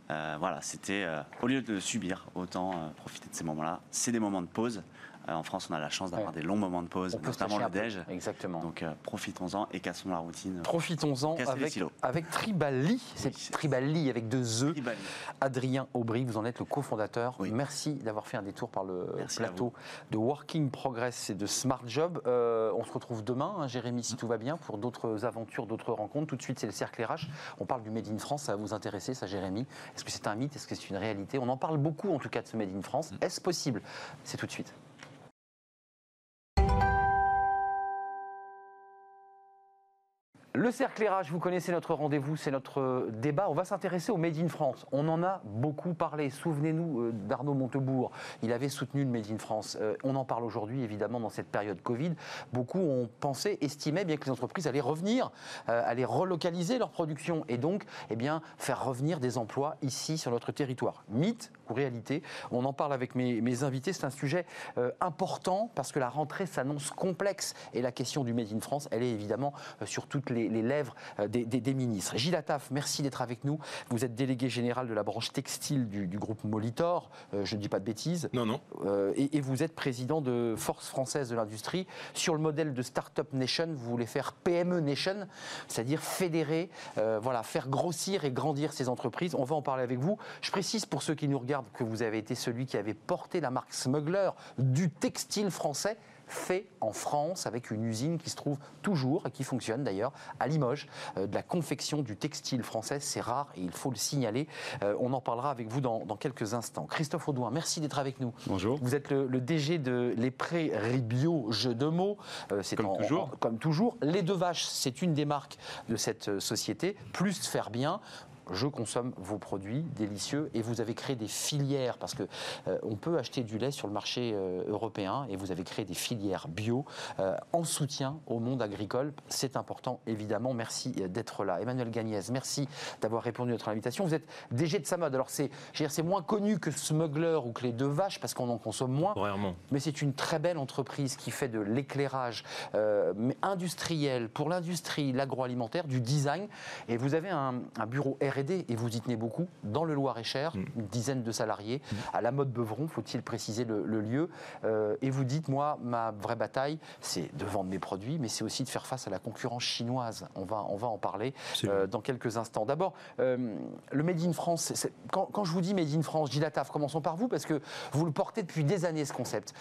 voilà, c'était au lieu de subir, autant profiter de ces moments-là. C'est des moments de pause. Euh, en France, on a la chance d'avoir Ouais. des longs moments de pause, On notamment le déj. Exactement. Donc euh, profitons-en et cassons la routine. Profitons-en avec, avec Tribali. C'est Oui. Tribali avec deux E. Tribali. Adrien Aubry, vous en êtes le cofondateur. Oui. Merci d'avoir fait un détour par le Merci plateau de Working Progress et de Smart Job. Euh, on se retrouve demain, hein, Jérémy, si tout va bien, pour d'autres aventures, d'autres rencontres. Tout de suite, c'est le cercle RH. On parle du Made in France. Ça va vous intéresser, ça, Jérémy Est-ce que c'est un mythe? Est-ce que c'est une réalité? On en parle beaucoup, en tout cas, de ce Made in France. Est-ce possible? C'est tout de suite. Le cercle vous connaissez notre rendez-vous, c'est notre débat. On va s'intéresser au Made in France. On en a beaucoup parlé. Souvenez-nous euh, d'Arnaud Montebourg. Il avait soutenu le Made in France. Euh, On en parle aujourd'hui, évidemment, dans cette période Covid. Beaucoup ont pensé, estimaient bien que les entreprises allaient revenir, euh, allaient relocaliser leur production et donc eh bien, faire revenir des emplois ici sur notre territoire. Mythe ou réalité On en parle avec mes, mes invités. C'est un sujet euh, important parce que la rentrée s'annonce complexe et la question du Made in France, elle est évidemment euh, sur toutes les, les lèvres euh, des, des- des ministres. Gilles Attaf, merci d'être avec nous. Vous êtes délégué général de la branche textile du, du groupe Molitor, euh, je ne dis pas de bêtises. Non, non. Euh, et, et vous êtes président de Force française de l'industrie. Sur le modèle de Startup Nation, vous voulez faire PME Nation, c'est-à-dire fédérer, euh, voilà, faire grossir et grandir ces entreprises. On va en parler avec vous. Je précise pour ceux qui nous regardent que vous avez été celui qui avait porté la marque Smuggler du textile français fait en France avec une usine qui se trouve toujours et qui fonctionne d'ailleurs à Limoges. Euh, de la confection du textile français, c'est rare et il faut le signaler. Euh, on en parlera avec vous dans, dans quelques instants. Christophe Audouin, merci d'être avec nous. Bonjour. Vous êtes le, le DG de Les Prairies Bio, jeu de mots. Euh, c'est Comme en- toujours. en- comme toujours. Les Deux Vaches, c'est une des marques de cette société. Plus faire bien. Je consomme vos produits délicieux et vous avez créé des filières parce que euh, on peut acheter du lait sur le marché euh, européen et vous avez créé des filières bio euh, en soutien au monde agricole. C'est important évidemment. Merci d'être là. Emmanuel Gagnès, merci d'avoir répondu à notre invitation. Vous êtes DG de Samod. Alors c'est c'est moins connu que Smuggler ou que les deux vaches parce qu'on en consomme moins. Vraiment. Mais c'est une très belle entreprise qui fait de l'éclairage industriel pour l'industrie, l'agroalimentaire, du design. Et vous avez un, un bureau R&D et vous y tenez beaucoup dans le Loir-et-Cher, mm. une dizaine de salariés, mm. à la mode Beuvron, faut-il préciser le, lieu. Euh, et vous dites, moi, ma vraie bataille, c'est de vendre mes produits, mais c'est aussi de faire face à la concurrence chinoise. On va, on va en parler euh, dans quelques instants. D'abord, euh, le Made in France, quand, quand, je vous dis Made in France, Gilles Attaf, commençons par vous, parce que vous le portez depuis des années, ce concept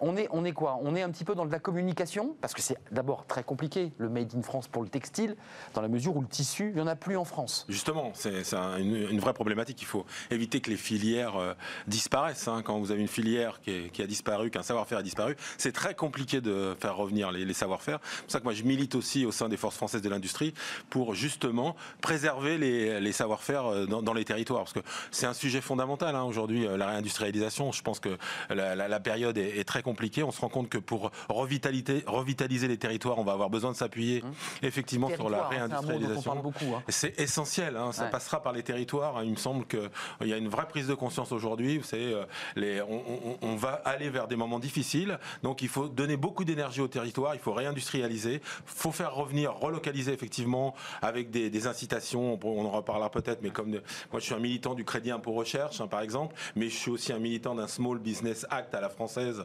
on est, on est quoi? On est un petit peu dans de la communication, parce que c'est d'abord très compliqué, le Made in France pour le textile, dans la mesure où le tissu, il n'y en a plus en France. Justement, c'est une, vraie problématique. Il faut éviter que les filières euh, disparaissent. Hein. Quand vous avez une filière qui, a disparu, qu'un savoir-faire a disparu, c'est très compliqué de faire revenir les, savoir-faire. C'est pour ça que moi, je milite aussi au sein des forces françaises de l'industrie pour justement préserver les, savoir-faire euh, dans, les territoires. Parce que c'est un sujet fondamental hein, aujourd'hui, euh, la réindustrialisation. Je pense que la, période est, est très compliqué. On se rend compte que pour revitaliser les territoires, on va avoir besoin de s'appuyer mmh. effectivement sur la hein, réindustrialisation. Hein. C'est essentiel. Hein. ça passera par les territoires. Il me semble qu'il y a une vraie prise de conscience aujourd'hui. Vous savez, euh, les, on, va aller vers des moments difficiles. Donc il faut donner beaucoup d'énergie aux territoires. Il faut réindustrialiser. Il faut faire revenir, relocaliser effectivement avec des, incitations. On en reparlera peut-être, mais comme moi je suis un militant du crédit impôt recherche, par exemple, mais je suis aussi un militant d'un Small Business Act à la française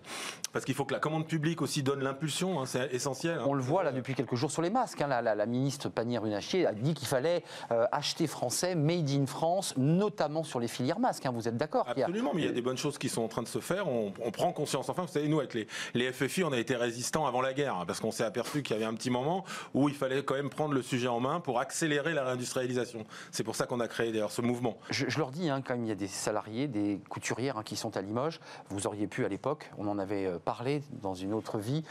parce qu'il faut que la commande publique aussi donne l'impulsion, hein, c'est essentiel. Hein. On le voit là depuis quelques jours sur les masques. Hein. la, ministre Pannier-Runacher a dit qu'il fallait euh, acheter français, made in France, notamment sur les filières masques. vous êtes d'accord Absolument, mais il y a des bonnes choses qui sont en train de se faire. On, prend conscience. Enfin, vous savez, nous, avec les, les FFI, on a été résistants avant la guerre, parce qu'on s'est aperçu qu'il y avait un petit moment où il fallait quand même prendre le sujet en main pour accélérer la réindustrialisation. C'est pour ça qu'on a créé d'ailleurs ce mouvement. Je, leur dis, quand il y a des salariés, des couturières qui sont à Limoges, vous auriez pu à l'époque, on en avait euh, parlé dans une autre vie,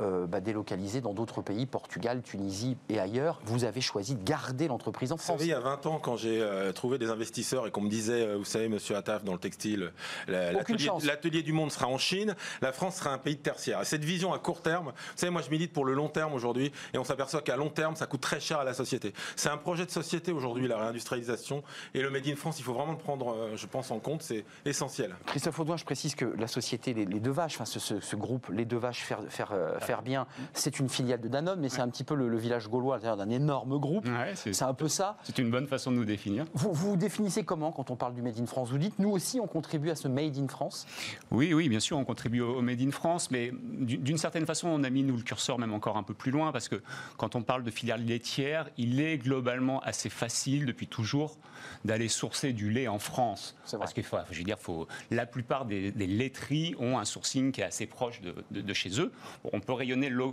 euh, bah, délocalisé dans d'autres pays, Portugal, Tunisie et ailleurs. Vous avez choisi de garder l'entreprise en France. Vous savez, il y a 20 ans, quand j'ai euh, trouvé des investisseurs et qu'on me disait, euh, vous savez, monsieur Attaf, dans le textile, l'atelier du monde sera en Chine, la France sera un pays de tertiaire. Et cette vision à court terme, vous savez, moi je milite pour le long terme aujourd'hui, et on s'aperçoit qu'à long terme, ça coûte très cher à la société. C'est un projet de société aujourd'hui, la réindustrialisation, et le Made in France, il faut vraiment le prendre, je pense, en compte, c'est essentiel. Christophe Audouin, je précise que la société, les, deux vaches, enfin, ce, groupe, les deux vaches, faire, faire, faire bien, c'est une filiale de Danone, mais c'est un petit peu le, village gaulois d'un énorme groupe. c'est un peu ça. C'est une bonne façon de nous définir. Vous vous définissez comment quand on parle du Made in France? Vous dites, nous aussi, on contribue à ce Made in France? Oui, oui, bien sûr, on contribue au Made in France, mais d'une certaine façon, on a mis, nous, le curseur même encore un peu plus loin, parce que quand on parle de filiale laitière, il est globalement assez facile, depuis toujours, d'aller sourcer du lait en France. Parce que, je veux dire, faut, la plupart des, laiteries ont un sourcing qui est assez proche de, chez eux. on peut rayonner euh,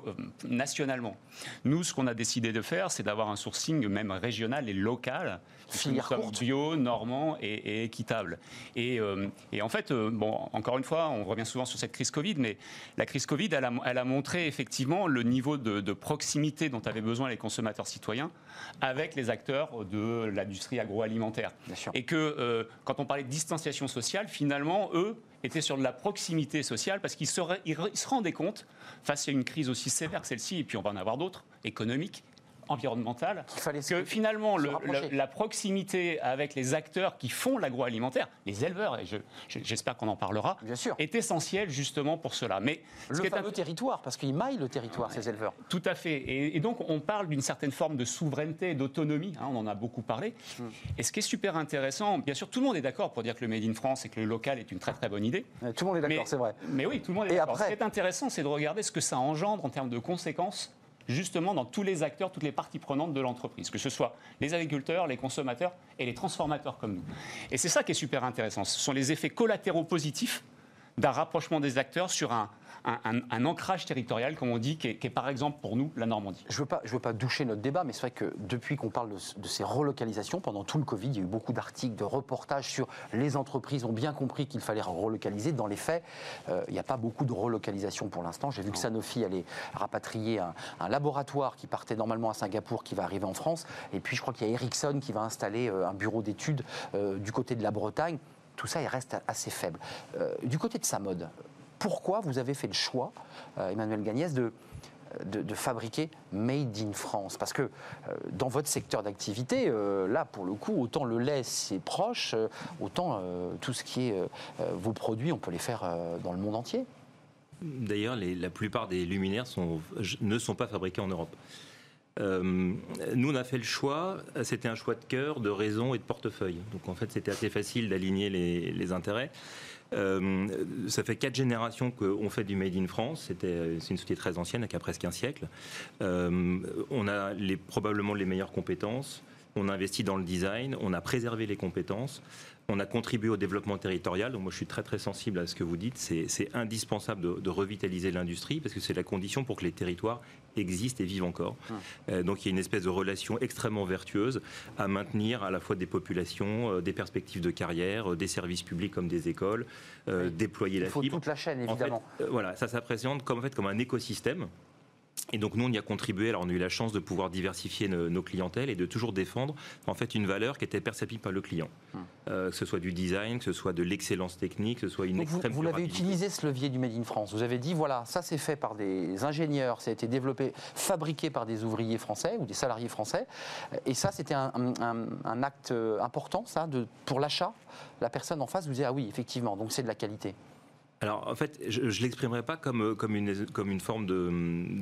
nationalement. Nous, ce qu'on a décidé de faire, c'est d'avoir un sourcing même régional et local, bio, normand et, équitable. Et, euh, et, en fait, euh, bon, encore une fois, on revient souvent sur cette crise Covid, mais la crise Covid, elle a, elle a montré effectivement le niveau de, de proximité dont avaient besoin les consommateurs citoyens avec les acteurs de l'industrie agroalimentaire. Et que euh, quand on parlait de distanciation sociale, finalement, eux étaient sur de la proximité sociale parce qu'ils se, se rendaient compte, face à une crise aussi sévère que celle-ci, et puis on va en avoir d'autres, économiques, environnementale, que finalement la proximité avec les acteurs qui font l'agroalimentaire, les éleveurs, et j'espère qu'on en parlera, est essentielle justement pour cela. Mais le fameux territoire, parce qu'ils maillent le territoire, ces éleveurs. Tout à fait. Et, donc on parle d'une certaine forme de souveraineté et d'autonomie, hein, on en a beaucoup parlé. Hmm. Et ce qui est super intéressant, bien sûr tout le monde est d'accord pour dire que le Made in France et que le local est une très très bonne idée. Tout le monde est d'accord, c'est vrai. Mais oui, tout le monde est d'accord. Ce qui est intéressant, c'est de regarder ce que ça engendre en termes de conséquences justement dans tous les acteurs, toutes les parties prenantes de l'entreprise, que ce soit les agriculteurs, les consommateurs et les transformateurs comme nous. Et c'est ça qui est super intéressant. Ce sont les effets collatéraux positifs d'un rapprochement des acteurs sur un, un, un- un ancrage territorial, comme on dit, qui est, par exemple pour nous la Normandie. Je ne veux, veux pas doucher notre débat, mais c'est vrai que depuis qu'on parle de, ce- de ces relocalisations, pendant tout le Covid, il y a eu beaucoup d'articles, de reportages sur les entreprises ont bien compris qu'il fallait relocaliser. Dans les faits, euh, il n'y a pas beaucoup de relocalisation pour l'instant. J'ai vu que Sanofi allait rapatrier un, un laboratoire qui partait normalement à Singapour, qui va arriver en France. Et puis je crois qu'il y a Ericsson qui va installer euh, un bureau d'études euh, du côté de la Bretagne. Tout ça, il reste assez faible. Euh, du côté de sa mode, pourquoi vous avez fait le choix, euh, Emmanuel Gagnès, de, de, fabriquer Made in France? Parce que euh, dans votre secteur d'activité, euh, là, pour le coup, autant le lait, c'est proche, autant tout ce qui est vos produits, on peut les faire dans le monde entier. D'ailleurs, la plupart des luminaires ne sont pas fabriqués en Europe. Nous, on a fait le choix, c'était un choix de cœur, de raison et de portefeuille. Donc en fait, c'était assez facile d'aligner les intérêts. Euh, ça fait quatre générations qu'on fait du Made in France. C'était, c'est une société très ancienne, qui a presque un siècle. Euh, on a les, probablement les meilleures compétences. On a investi dans le design, on a préservé les compétences, on a contribué au développement territorial. Donc moi, je suis très très sensible à ce que vous dites. C'est, indispensable de, de revitaliser l'industrie parce que c'est la condition pour que les territoires existent et vivent encore. Euh, donc il y a une espèce de relation extrêmement vertueuse à maintenir à la fois des populations, euh, des perspectives de carrière, euh, des services publics comme des écoles, déployer la Il faut fibre. toute la chaîne, En fait, évidemment. voilà, ça s'appréhende comme, en fait, comme un écosystème. Et donc nous, on y a contribué. Alors on a eu la chance de pouvoir diversifier nos, nos clientèles et de toujours défendre en fait une valeur qui était perceptible par le client, Euh, que ce soit du design, que ce soit de l'excellence technique, que ce soit une Donc vous, extrême vous l'avez durabilité. utilisé ce levier du Made in France. Vous avez dit voilà, ça c'est fait par des ingénieurs, ça a été développé, fabriqué par des ouvriers français ou des salariés français. Et ça c'était un, un- un acte important, ça, de, pour l'achat. La personne en face vous dit ah oui, effectivement, donc c'est de la qualité. Alors en fait, je ne l'exprimerai pas comme, euh, comme, une, comme une forme de,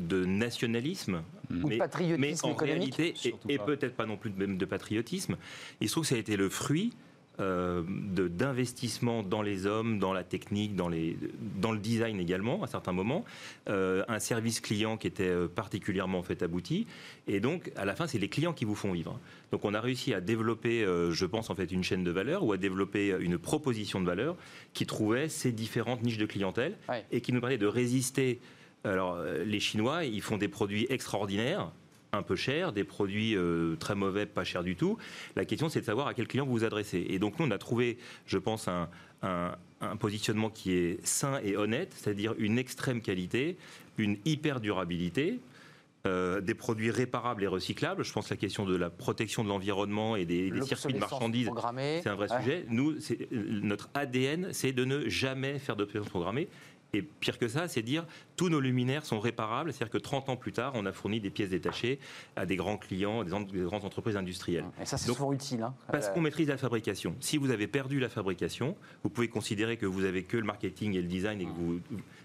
de nationalisme, Ou de patriotisme mais en économique. réalité, et, peut-être pas non plus de, même de patriotisme, il se trouve que ça a été le fruit d'investissement dans les hommes, dans la technique, dans, les, dans le design également, à certains moments, euh, un service client qui était euh, particulièrement en fait abouti, et donc à la fin, c'est les clients qui vous font vivre. Donc on a réussi à développer, euh, je pense en fait, une chaîne de valeur ou à développer une proposition de valeur qui trouvait ces différentes niches de clientèle Ouais. et qui nous permettait de résister. Alors euh, les Chinois, ils font des produits extraordinaires un peu chers, des produits euh, très mauvais, pas chers du tout. La question, c'est de savoir à quel client vous vous adressez. Et donc, nous, on a trouvé, je pense, un, un- un positionnement qui est sain et honnête, c'est-à-dire une extrême qualité, une hyper durabilité. euh, des produits réparables et recyclables. Je pense que la question de la protection de l'environnement et des, des circuits de marchandises, c'est un vrai Ouais. sujet. Nous, c'est- notre ADN, c'est de ne jamais faire d'obsolescence programmée. Et pire que ça, c'est dire tous nos luminaires sont réparables. C'est-à-dire que 30 ans plus tard, on a fourni des pièces détachées à des grands clients, des, en- des grandes entreprises industrielles. Et ça c'est souvent utile. hein. Parce Euh, qu'on maîtrise la fabrication. Si vous avez perdu la fabrication, vous pouvez considérer que vous avez que le marketing et le design, et que vous,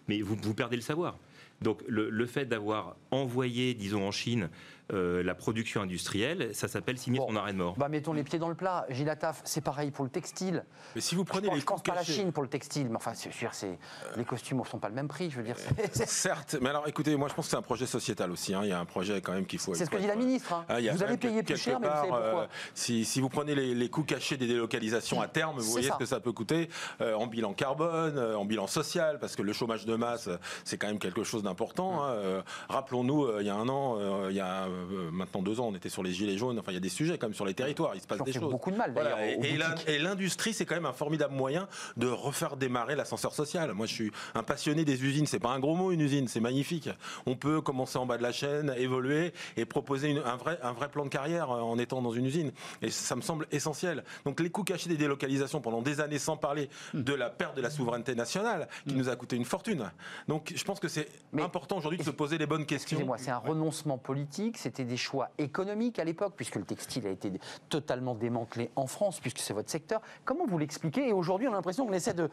mais vous, vous perdez le savoir. Donc le, le fait d'avoir envoyé, disons en Chine, euh, la production industrielle, ça s'appelle signer Bon. son arrêt de mort. Bah, mettons les pieds dans le plat. Gilles Attaf, c'est pareil pour le textile. Mais si vous Je prenez pense, les je pense coûts pas à la Chine pour le textile, mais enfin, c'est sûr, c'est les costumes ne sont pas le même prix. Je veux dire, c'est Certes, mais alors écoutez, moi je pense que c'est un projet sociétal aussi. hein. Il y a un projet quand même qu'il faut. c'est ce que dit la ministre. hein. Ah, a vous allez payer plus cher, mais vous savez pourquoi euh, si, si vous prenez les, les coûts cachés des délocalisations à terme, vous voyez ça. ce que ça peut coûter euh, en bilan carbone, euh, en bilan social, parce que le chômage de masse, euh, c'est quand même quelque chose d'important. hein. Euh, Rappelons-nous, euh, il y a un an, euh, il y a euh, maintenant deux ans, on était sur les gilets jaunes. Enfin, il y a des sujets quand même sur les territoires. Il se passe des choses. beaucoup de mal, Voilà, et- l'industrie, c'est quand même un formidable moyen de refaire démarrer l'ascenseur social. Moi, je suis un passionné des usines. C'est pas un gros mot, une usine. C'est magnifique. On peut commencer en bas de la chaîne, évoluer et proposer une- un, vrai, un vrai plan de carrière en étant dans une usine. Et ça me semble essentiel. Donc, les coûts cachés des délocalisations pendant des années, sans parler de la perte de la souveraineté nationale, qui nous a coûté une fortune. Donc, je pense que c'est Mais- important aujourd'hui de se poser les bonnes questions. Excusez-moi, c'est un renoncement politique, c'était des choix économiques à l'époque, puisque le textile a été totalement démantelé en France, puisque c'est votre secteur. Comment vous l'expliquez Et aujourd'hui, on a l'impression qu'on essaie de,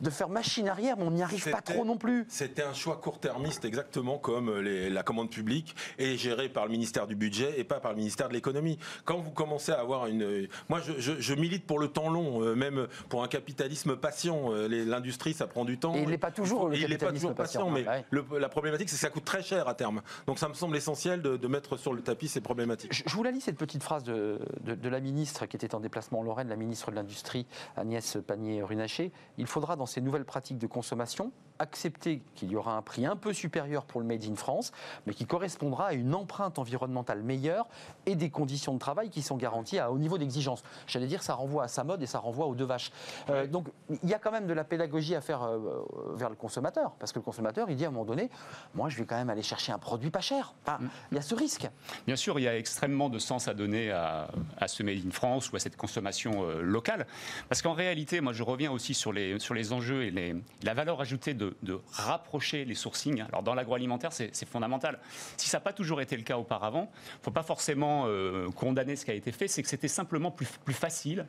de faire machine arrière, mais on n'y arrive pas trop non plus. C'était un choix court-termiste, exactement comme les- la commande publique est gérée par le ministère du Budget et pas par le ministère de l'Économie. Quand vous commencez à avoir une... Moi, je, je- je milite pour le temps long, euh, même pour un capitalisme patient. Euh, L'industrie, ça prend du temps. Et il n'est pas toujours, le il pas capitalisme toujours patient, patient, mais ouais. le- la problématique, c'est que ça coûte très cher à terme. Donc ça me semble essentiel de, mettre sur le tapis ces problématiques. Je, vous la lis, cette petite phrase de, de- de la ministre qui était en déplacement en Lorraine, la ministre de l'Industrie, Agnès Pannier-Runacher. Il faudra, dans ces nouvelles pratiques de consommation, accepter qu'il y aura un prix un peu supérieur pour le Made in France, mais qui correspondra à une empreinte environnementale meilleure et des conditions de travail qui sont garanties à haut niveau d'exigence. J'allais dire, ça renvoie à sa mode et ça renvoie aux deux vaches. Euh, donc, il y a quand même de la pédagogie à faire euh, vers le consommateur, parce que le consommateur, il dit à un moment donné, moi, je vais quand même aller chercher un produit pas cher. Enfin, Mm. Il y a ce risque. Bien sûr, il y a extrêmement de sens à donner à, à ce Made in France ou à cette consommation euh, locale. Parce qu'en réalité, moi je reviens aussi sur les, sur les enjeux et les, la valeur ajoutée de, de rapprocher les sourcings. Alors dans l'agroalimentaire, c'est c'est fondamental. Si ça n'a pas toujours été le cas auparavant, il ne faut pas forcément euh, condamner ce qui a été fait, c'est que c'était simplement plus, plus facile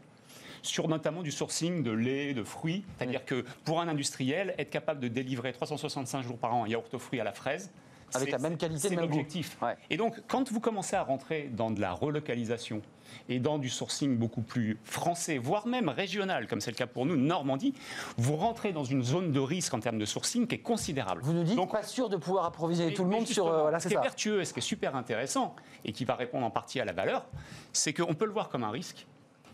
sur notamment du sourcing de lait, de fruits. C'est-à-dire que pour un industriel, être capable de délivrer 365 jours par an un yaourt aux fruits à la fraise, Avec la même qualité, le même goût. l'objectif. Ouais. Et donc, quand vous commencez à rentrer dans de la relocalisation et dans du sourcing beaucoup plus français, voire même régional, comme c'est le cas pour nous, Normandie, vous rentrez dans une zone de risque en termes de sourcing qui est considérable. Vous nous dites Donc, pas sûr de pouvoir approvisionner tout le monde sur. euh, voilà, ce qui est ça. vertueux et ce qui est super intéressant et qui va répondre en partie à la valeur, c'est qu'on peut le voir comme un risque,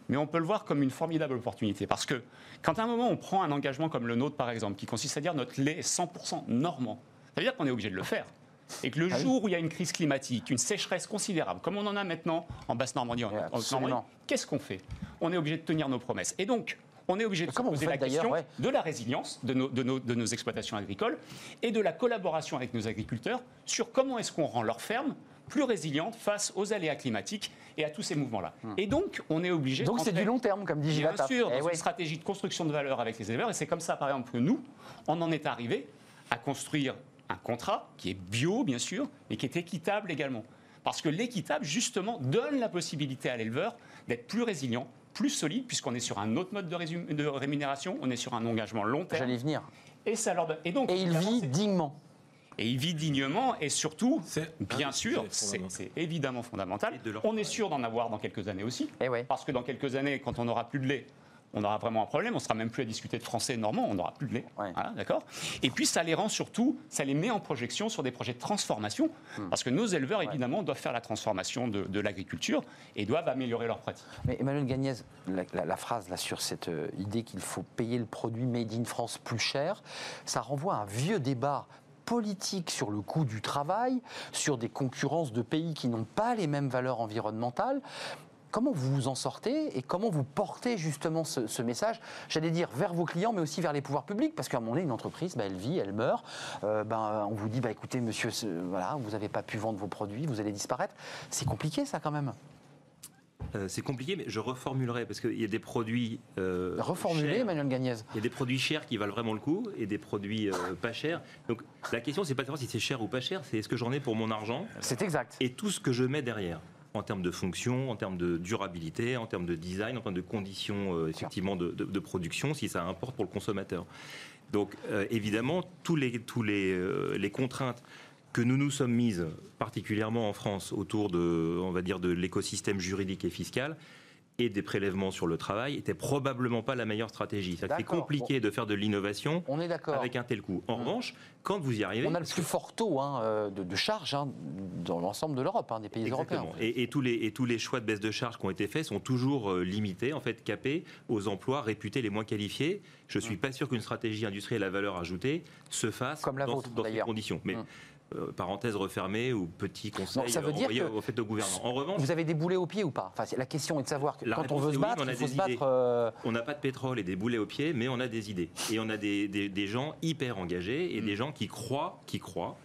mais on peut le voir comme une formidable opportunité. Parce que quand à un moment on prend un engagement comme le nôtre, par exemple, qui consiste à dire notre lait est 100% normand, ça veut dire qu'on est obligé de le faire. Et que le Ah oui. jour où il y a une crise climatique, une sécheresse considérable, comme on en a maintenant en Basse-Normandie, en, en qu'est-ce qu'on fait? On est obligé de tenir nos promesses. Et donc, on est obligé de se poser la question ouais. de la résilience de nos, de, nos, de nos exploitations agricoles et de la collaboration avec nos agriculteurs sur comment est-ce qu'on rend leurs fermes plus résilientes face aux aléas climatiques et à tous ces mouvements-là. Et donc, on est obligé Hmm. Donc c'est du long terme, comme dit Bien Gilles sûr, Eh dans ouais. une stratégie de construction de valeur avec les éleveurs. Et c'est comme ça, par exemple, que nous, on en est arrivé à construire un contrat qui est bio, bien sûr, mais qui est équitable également. Parce que l'équitable, justement, donne la possibilité à l'éleveur d'être plus résilient, plus solide, puisqu'on est sur un autre mode de, résum- de rémunération, on est sur un engagement long terme. J'allais y venir. Et ça leur donne- Et donc, Et il vit c'est- dignement. et il vit dignement, et surtout, C'est bien sûr, c'est évidemment fondamental. On est sûr d'en avoir dans quelques années aussi. Eh ouais. Parce que dans quelques années, quand on n'aura plus de lait, on aura vraiment un problème. On sera même plus à discuter de français et normand. On n'aura plus de lait. Ouais. Voilà, d'accord? Et puis ça les rend surtout, ça les met en projection sur des projets de transformation, Hmm. parce que nos éleveurs évidemment doivent faire la transformation de, de l'agriculture et doivent améliorer leurs pratiques. Mais Emmanuel Gagnez, la, la- la phrase là sur cette euh, idée qu'il faut payer le produit made in France plus cher, ça renvoie à un vieux débat politique sur le coût du travail, sur des concurrences de pays qui n'ont pas les mêmes valeurs environnementales. Comment vous vous en sortez et comment vous portez justement ce, ce message, j'allais dire, vers vos clients, mais aussi vers les pouvoirs publics? Parce qu'à un moment donné, une entreprise, bah, elle vit, elle meurt. Euh, ben, on vous dit, bah, écoutez, monsieur, voilà, vous n'avez pas pu vendre vos produits, vous allez disparaître. C'est compliqué, ça, quand même. Euh, c'est compliqué, mais je reformulerai parce qu'il y a des produits. euh, Reformuler, chers. Emmanuel Gagnez. Il y a des produits chers qui valent vraiment le coup et des produits euh, pas chers. Donc la question, c'est pas de savoir si c'est cher ou pas cher, c'est est-ce que j'en ai pour mon argent? C'est exact. et tout ce que je mets derrière en termes de fonction, en termes de durabilité, en termes de design, en termes de conditions euh, effectivement de, de- de production, si ça importe pour le consommateur. Donc euh, évidemment, tous les, tous les, euh, les contraintes que nous nous sommes mises, particulièrement en France, autour de, on va dire, de l'écosystème juridique et fiscal, et des prélèvements sur le travail, étaient probablement pas la meilleure stratégie. C'est compliqué de faire de l'innovation avec un tel coût. En revanche, quand vous y arrivez, On a le plus fort taux hein, euh, de, de charge hein, dans l'ensemble de l'Europe, hein, des pays Exactement. européens. Et, et tous les, et tous les choix de baisse de charges qui ont été faits sont toujours euh, limités, en fait, capés aux emplois réputés les moins qualifiés. Je ne suis pas sûr qu'une stratégie industrielle à valeur ajoutée se fasse Comme la dans, vôtre, dans ces conditions. Mais Mm. Euh, parenthèse refermée ou petit conseil ça veut dire que- au fait au gouvernement. En revanche, Vous avez des boulets aux pieds ou pas? Enfin, La question est de savoir que quand on veut se battre, on a il faut des se battre. idées. euh, on n'a pas de pétrole et des boulets aux pieds, mais on a des idées. Et on a des, des- des gens hyper engagés et des gens qui croient, qui croient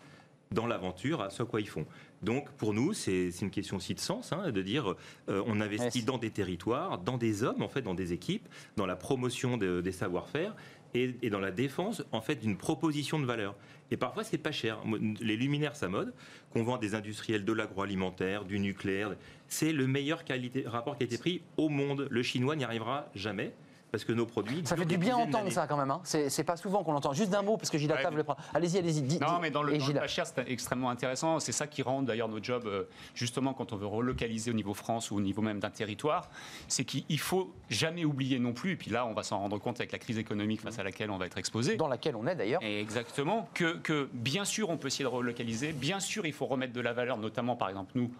dans l'aventure, à ce à quoi ils font. Donc pour nous, c'est une question aussi de sens, hein, de dire euh, on investit dans des territoires, dans des hommes, en fait, dans des équipes, dans la promotion de- des savoir-faire et, et dans la défense, en fait, d'une proposition de valeur. Et parfois, c'est pas cher. Les luminaires, ça mode, qu'on vend des industriels de l'agroalimentaire, du nucléaire. C'est le meilleur rapport qualité-prix au monde. Le chinois n'y arrivera jamais. Parce que nos produits. Ça fait du bien entendre ça quand même. Hein. C'est pas souvent qu'on l'entend. Juste d'un mot, parce que Gilles Ouais, Table le prend. Allez-y, allez-y. Non, mais dans le, dans le pas cher, c'est extrêmement intéressant. C'est ça qui rend d'ailleurs nos jobs, euh, justement, quand on veut relocaliser au niveau France ou au niveau même d'un territoire, c'est qu'il faut jamais oublier non plus, et puis là, on va s'en rendre compte avec la crise économique face à laquelle on va être exposé. Dans laquelle on est d'ailleurs. Exactement, que, que bien sûr on peut essayer de relocaliser, bien sûr il faut remettre de la valeur, notamment par exemple nous,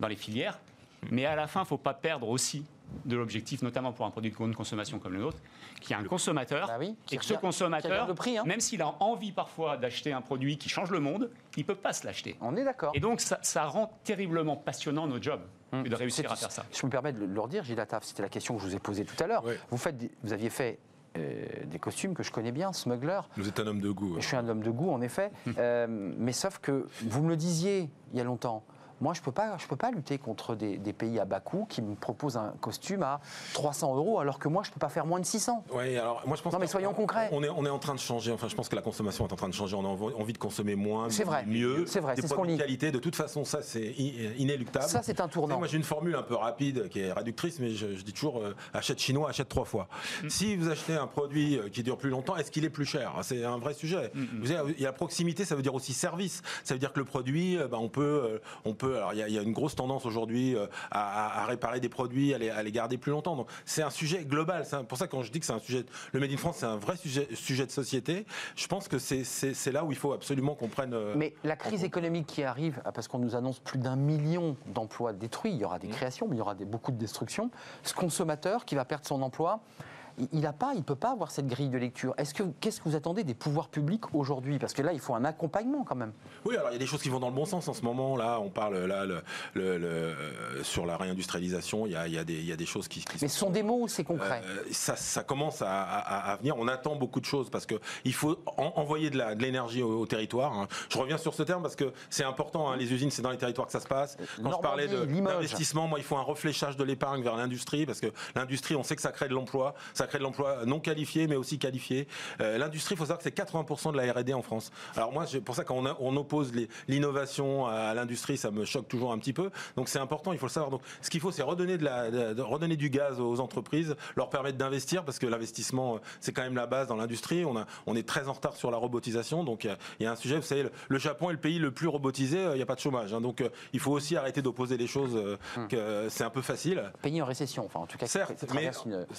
dans les filières, mais à la fin il ne faut pas perdre aussi de l'objectif, notamment pour un produit de grande consommation comme le nôtre, qu'il y a un consommateur Bah oui, qui et que ce qui consommateur, regarde le prix, hein. même s'il a envie parfois d'acheter un produit qui change le monde, il ne peut pas se l'acheter. On est d'accord. Et donc, ça, ça rend terriblement passionnant nos jobs Hum. de réussir à faire ça. Je me permets de le redire, Gilles Attaf, c'était la question que je vous ai posée tout à l'heure. Oui. Vous, faites vous aviez fait euh, des costumes que je connais bien, Smuggler. Vous êtes un homme de goût. Je suis un homme de goût, en effet. (laughs) Euh, mais sauf que vous me le disiez il y a longtemps. Moi, je ne peux, pas- je peux pas lutter contre des, des pays à bas coût qui me proposent un costume à 300 euros, alors que moi, je ne peux pas faire moins de 600. Oui, alors moi je pense Non, mais que- soyons concrets. On est, on est en train de changer. Enfin, je pense que la consommation est en train de changer. On a envie de consommer moins, C'est vrai. mieux, C'est vrai, des c'est ce qu'on produits de lit. qualité. De toute façon, ça c'est i- inéluctable. Ça, c'est un tournant. Moi, j'ai une formule un peu rapide qui est réductrice, mais je, je dis toujours euh, achète chinois, achète trois fois. Mm. Si vous achetez un produit euh, qui dure plus longtemps, est-ce qu'il est plus cher? C'est un vrai sujet. Mm, Vous savez, il y a proximité, ça veut dire aussi service. Ça veut dire que le produit, euh, bah, on peut, euh, on peut. Alors, il y, a- il y a une grosse tendance aujourd'hui euh, à, réparer des produits, à les, à les garder plus longtemps. Donc, c'est un sujet global. C'est pour ça quand je dis que c'est un sujet, le Made in France, c'est un vrai sujet, sujet de société. Je pense que c'est- là où il faut absolument qu'on prenne. euh, Mais la crise économique qui arrive, ah, parce qu'on nous annonce plus d'un million d'emplois détruits, il y aura Mmh. des créations, mais il y aura des, beaucoup de destruction. Ce consommateur qui va perdre son emploi, il n'a pas, il peut pas avoir cette grille de lecture. Est-ce que qu'est-ce que vous attendez des pouvoirs publics aujourd'hui? Parce que là, il faut un accompagnement quand même. Oui, alors il y a des choses qui vont dans le bon sens en ce moment. Là, on parle là le, le- le- euh, sur la réindustrialisation. Il y a, il y a des, il y a des choses qui. qui Mais ce sont des mots ou c'est concret Euh, ça, ça commence à, à- à venir. On attend beaucoup de choses parce que il faut en- envoyer de la- de l'énergie au, au territoire. hein. Je reviens sur ce terme parce que c'est important. hein. Les usines, c'est dans les territoires que ça se passe. Quand je parlais de- d'investissement, moi, il faut un refléchage de l'épargne vers l'industrie parce que l'industrie, on sait que ça crée de l'emploi. Ça crée de l'emploi non qualifié, mais aussi qualifié. Euh, l'industrie, il faut savoir que c'est 80% de la R&D en France. Alors moi, pour ça qu'on a- on oppose l'innovation à l'industrie, ça me choque toujours un petit peu. Donc c'est important, il faut le savoir. Donc ce qu'il faut, c'est redonner de la, de- de- redonner du gaz aux entreprises, leur permettre d'investir parce que l'investissement, euh, c'est quand même la base dans l'industrie. On, a, on est très en retard sur la robotisation. Donc il y a- il y, a un sujet, vous savez, le, le Japon est le pays le plus robotisé, euh, il n'y a pas de chômage. hein. donc euh, il faut aussi arrêter d'opposer les choses, euh, que euh, c'est un peu facile. Pays en récession, enfin en tout cas, Certes, mais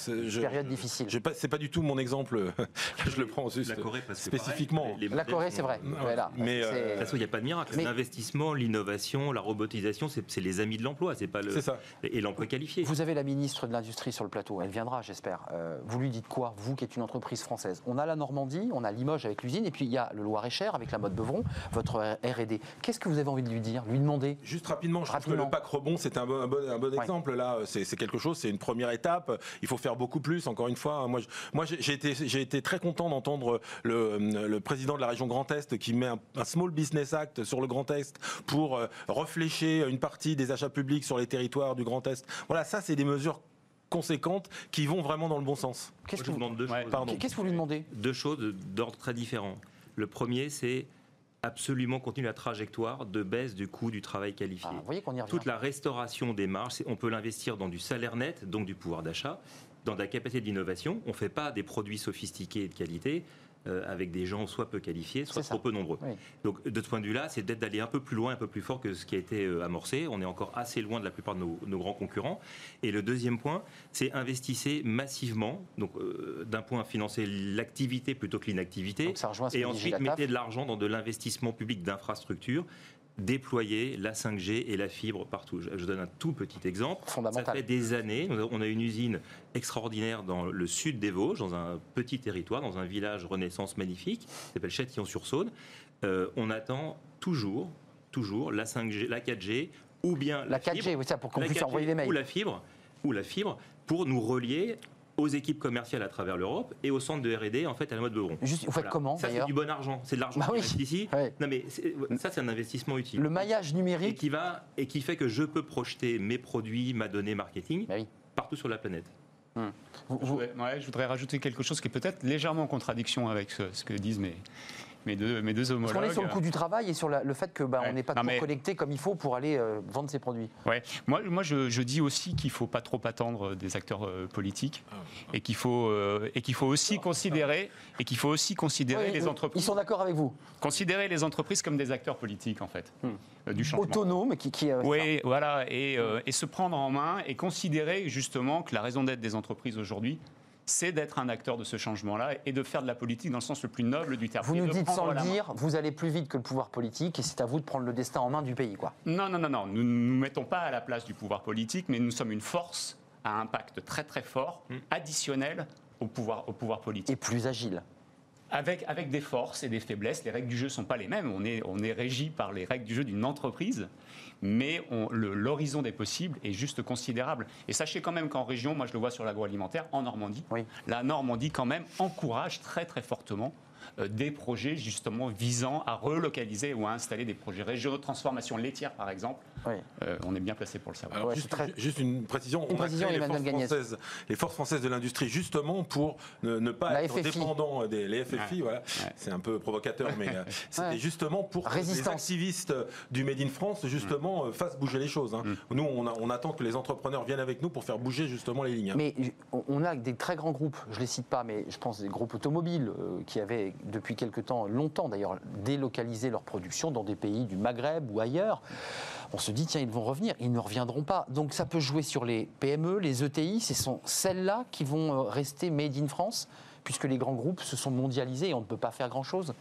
une je- période difficile. c'est pas du tout mon exemple. (laughs) je le prends juste La Corée, parce que spécifiquement. pareil, les La Corée, sont- c'est vrai. Ouais. Mais, euh, De toute façon, il n'y a pas de miracle. Mais- L'investissement, l'innovation, la robotisation, c'est c'est les amis de l'emploi, c'est pas le C'est ça. et l'emploi qualifié. Vous avez la ministre de l'Industrie sur le plateau, elle viendra, j'espère. Euh, vous lui dites quoi, vous qui êtes une entreprise française? On a la Normandie, on a Limoges avec l'usine, et puis il y a le Loir-et-Cher avec la mode Beuvron, votre R&D. Qu'est-ce que vous avez envie de lui dire, lui demander? Juste rapidement, je trouve Rapidement. que le pack rebond, c'est un bon, un bon, un bon Ouais. exemple. Là, c'est c'est quelque chose, c'est une première étape. Il faut faire beaucoup plus. Encore une fois, moi, je- moi, j'ai été, j'ai été très content d'entendre le, le président de la région Grand Est qui met un, un Small Business Act sur le Grand Est pour euh, reflécher une partie des achats publics sur les territoires du Grand Est. Voilà, ça, c'est des mesures conséquentes qui vont vraiment dans le bon sens. Qu'est-ce que je vous Ouais, qu'est-ce que vous lui demandez? Deux choses d'ordre très différent. Le premier, c'est absolument continuer la trajectoire de baisse du coût du travail qualifié. Ah, Vous voyez qu'on y revient. Toute la restauration des marges, on peut l'investir dans du salaire net, donc du pouvoir d'achat, dans la capacité d'innovation. On ne fait pas des produits sophistiqués et de qualité euh, avec des gens soit peu qualifiés, soit ça. trop peu nombreux. Oui. Donc de ce point de vue-là, c'est peut-être d'aller un peu plus loin, un peu plus fort que ce qui a été euh, amorcé. On est encore assez loin de la plupart de nos, nos grands concurrents. Et le deuxième point, c'est investissez massivement, donc euh, d'un point financer l'activité plutôt que l'inactivité. Et ensuite, mettez de l'argent dans de l'investissement public d'infrastructures. Déployer la 5G et la fibre partout. Je, donne un tout petit exemple. Fondamental. Ça fait des années, on a- une usine extraordinaire dans le sud des Vosges, dans un petit territoire, dans un village Renaissance magnifique, qui s'appelle Châtillon-sur-Saône. Euh, on attend toujours, toujours la 5G, la 4G, ou bien La 4G, fibre, oui, ça, pour qu'on la puisse 4G envoyer les mails. Ou la fibre, ou la fibre, pour nous relier aux équipes commerciales à travers l'Europe et au centre de R&D en fait à la mode Beuvron. Juste, vous faites Voilà. comment, Ça c'est du bon argent, c'est de l'argent Bah qui oui. reste ici. (laughs) Ouais. Non mais ça c'est un investissement utile. Le maillage et numérique, qui va et qui fait que je peux projeter mes produits, ma donnée marketing Bah oui. partout sur la planète. vous- Je vous- voudrais, ouais, je voudrais rajouter quelque chose qui est peut-être légèrement en contradiction avec ce, ce que disent mes, mes, deux, mes deux parce homologues. qu'on est sur le coût du travail et sur la- le fait que bah, Ouais. on n'est pas Non, toujours mais- connecté comme il faut pour aller euh, vendre ses produits. Ouais. Moi, moi je, je dis aussi qu'il ne faut pas trop attendre des acteurs euh, politiques et qu'il faut, euh, et qu'il faut aussi considérer, et qu'il faut aussi considérer les entreprises, Ils sont d'accord avec vous. considérer les entreprises comme des acteurs politiques en fait, Hmm. euh, du changement. Autonomes, qui. qui euh, Oui, voilà, et, euh, et se prendre en main et considérer justement que la raison d'être des entreprises aujourd'hui, c'est d'être un acteur de ce changement-là et de faire de la politique dans le sens le plus noble du terme. Vous nous dites sans le dire, vous allez plus vite que le pouvoir politique et c'est à vous de prendre le destin en main du pays, quoi. Non, non, non, non. Nous ne nous mettons pas à la place du pouvoir politique, mais nous sommes une force à impact très très fort, additionnel au pouvoir, au pouvoir politique. Et plus agile. Avec, avec des forces et des faiblesses, les règles du jeu ne sont pas les mêmes. On est, on est régi par les règles du jeu d'une entreprise, mais l'horizon des possibles est juste considérable. Et sachez quand même qu'en région, moi je le vois sur l'agroalimentaire, en Normandie, Oui. la Normandie quand même encourage très très fortement euh, des projets justement visant à relocaliser ou à installer des projets régionaux de transformation laitière par exemple. Oui. Euh, on est bien placé pour le savoir. Alors, Ouais, juste, c'est très- juste une précision, Une on a précision, créé les forces, françaises, les forces françaises de l'industrie justement pour ne, ne pas La être FFI. dépendant des les FFI. Ouais. Voilà. Ouais. C'est un peu provocateur, mais euh, (laughs) c'était Ouais. justement pour que les activistes du Made in France justement euh, fassent bouger les choses. hein. Nous, on, a- on attend que les entrepreneurs viennent avec nous pour faire bouger justement les lignes. hein. Mais on- a des très grands groupes, je ne les cite pas, mais je pense des groupes automobiles euh, qui avaient depuis quelque temps, longtemps d'ailleurs, délocalisé leur production dans des pays du Maghreb ou ailleurs. On se dit, tiens, ils vont revenir, ils ne reviendront pas. Donc ça peut jouer sur les PME, les ETI, ce sont celles-là qui vont euh, rester made in France, puisque les grands groupes se sont mondialisés et on ne peut pas faire grand-chose.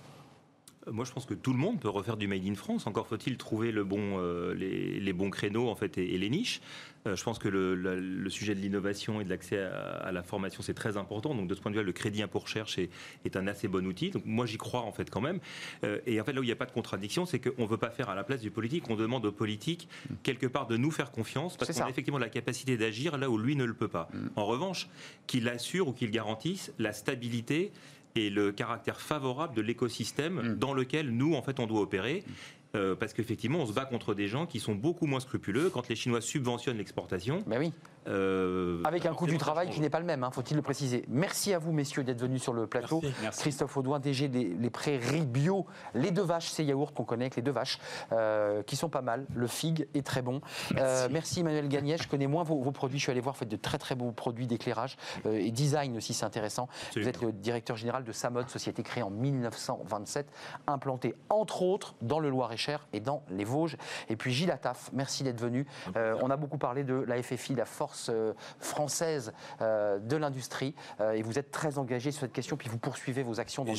Moi, je pense que tout le monde peut refaire du Made in France. Encore faut-il trouver le bon, euh, les, les bons créneaux en fait, et, et les niches. Euh, je pense que le, sujet de l'innovation et de l'accès à, à la formation, c'est très important. Donc, de ce point de vue, le crédit impôt recherche est, est un assez bon outil. Donc, moi, j'y crois en fait quand même. Euh, et en fait, là où il n'y a pas de contradiction, c'est qu'on ne veut pas faire à la place du politique. On demande au politique, quelque part, de nous faire confiance parce qu'on a effectivement la capacité d'agir là où lui ne le peut pas. En revanche, qu'il assure ou qu'il garantisse la stabilité et le caractère favorable de l'écosystème dans lequel nous, en fait, on doit opérer. Euh, parce qu'effectivement, on se bat contre des gens qui sont beaucoup moins scrupuleux. Quand les Chinois subventionnent l'exportation, Ben oui. Euh, Avec un coût du travail qui n'est pas le même, hein, faut-il le préciser. Merci à vous, messieurs, d'être venus sur le plateau. Merci. Merci. Christophe Audouin, DG des les prairies bio, les deux vaches, ces yaourts qu'on connaît avec les deux vaches, euh, qui sont pas mal. Le fig est très bon. Euh, merci Emmanuel Gagnet. Je connais moins vos, vos produits. Je suis allé voir, vous faites de très très beaux produits d'éclairage euh, et design aussi, c'est intéressant. Vous êtes le directeur général de Samod, société créée en 1927, implantée entre autres dans le Loir-et-Cher et dans les Vosges. Et puis Gilles Attaf, merci d'être venu. Euh, on a beaucoup parlé de la FFI, la force euh, française euh, de l'industrie, euh, et vous êtes très engagé sur cette question, puis vous poursuivez vos actions dans Et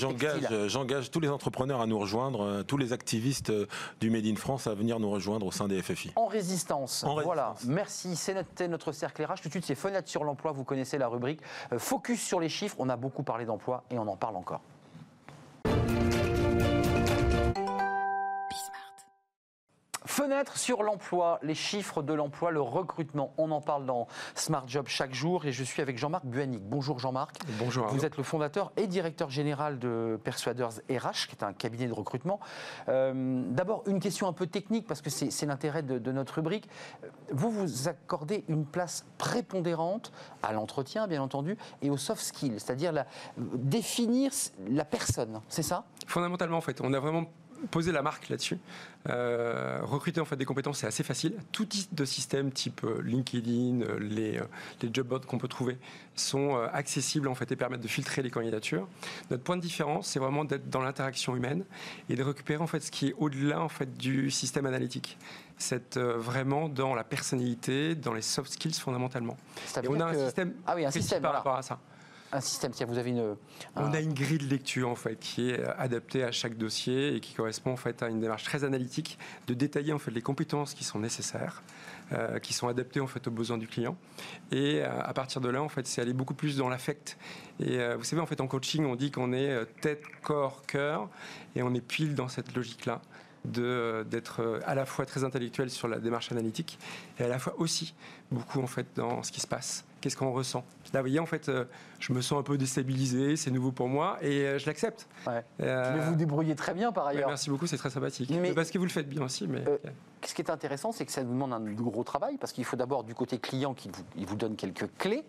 le j'engage, tous les entrepreneurs à nous rejoindre, tous les activistes du Made in France à venir nous rejoindre au sein des FFI. En résistance. En voilà. résistance. Merci. C'est notre, cercle RH. Tout de suite, c'est fenêtre sur l'emploi. Vous connaissez la rubrique. Focus sur les chiffres. On a beaucoup parlé d'emploi et on en parle encore. Fenêtre sur l'emploi, les chiffres de l'emploi, le recrutement. On en parle dans Smart Job chaque jour et je suis avec Jean-Marc Buanic. Bonjour Jean-Marc. Bonjour. Vous êtes le fondateur et directeur général de Persuaders RH, qui est un cabinet de recrutement. Euh, D'abord, une question un peu technique, parce que c'est l'intérêt de, de notre rubrique. Vous vous accordez une place prépondérante à l'entretien, bien entendu, et aux soft skills, c'est-à-dire définir la personne, c'est ça? Fondamentalement, en fait, on a vraiment posé la marque là-dessus. Euh, recruter en fait des compétences, c'est assez facile. Tout type de système, type euh, LinkedIn, euh, les, les job boards qu'on peut trouver, sont accessibles en fait et permettent de filtrer les candidatures. Notre point de différence, c'est vraiment d'être dans l'interaction humaine et de récupérer en fait ce qui est au-delà en fait du système analytique. C'est vraiment dans la personnalité, dans les soft skills fondamentalement. Et on a un que- système Ah oui, un précis système, par voilà. rapport à ça. Vous avez une... On a une grille de lecture en fait qui est adaptée à chaque dossier et qui correspond en fait à une démarche très analytique de détailler en fait les compétences qui sont nécessaires, euh, qui sont adaptées en fait aux besoins du client. Et euh, à partir de là en fait c'est aller beaucoup plus dans l'affect. Et euh, vous savez en fait en coaching on dit qu'on est euh, tête, corps, cœur et on est pile dans cette logique là de euh, d'être euh, à la fois très intellectuel sur la démarche analytique et à la fois aussi beaucoup en fait dans ce qui se passe. Qu'est-ce qu'on ressent? Là, vous voyez, en fait, euh, je me sens un peu déstabilisé, c'est nouveau pour moi et euh, je l'accepte. Ouais. Euh, Mais vous vous débrouillez très bien par ouais, ailleurs. merci beaucoup, c'est très sympathique. Mais- Parce que vous le faites bien aussi. Mais... Euh, Ce qui est intéressant, c'est que ça nous demande un gros travail, parce qu'il faut d'abord du côté client qu'il vous, il vous donne quelques clés,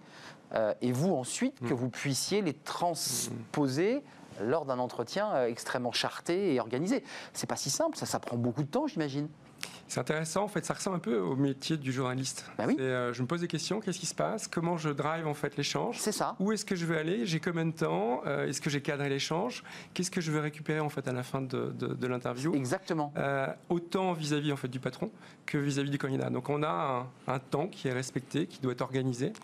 euh, et vous ensuite que vous puissiez les transposer lors d'un entretien euh, extrêmement charté et organisé. C'est pas si simple, ça, ça prend beaucoup de temps, j'imagine. C'est intéressant, en fait, ça ressemble un peu au métier du journaliste. Bah oui. Euh, je me pose des questions, qu'est-ce qui se passe Comment je drive en fait l'échange C'est ça. Où est-ce que je veux aller J'ai combien de temps Euh, Est-ce que j'ai cadré l'échange Qu'est-ce que je veux récupérer en fait à la fin de, de- de l'interview Exactement. Euh, autant vis-à-vis en fait du patron que vis-à-vis du candidat. Donc on a un, un temps qui est respecté, qui doit être organisé.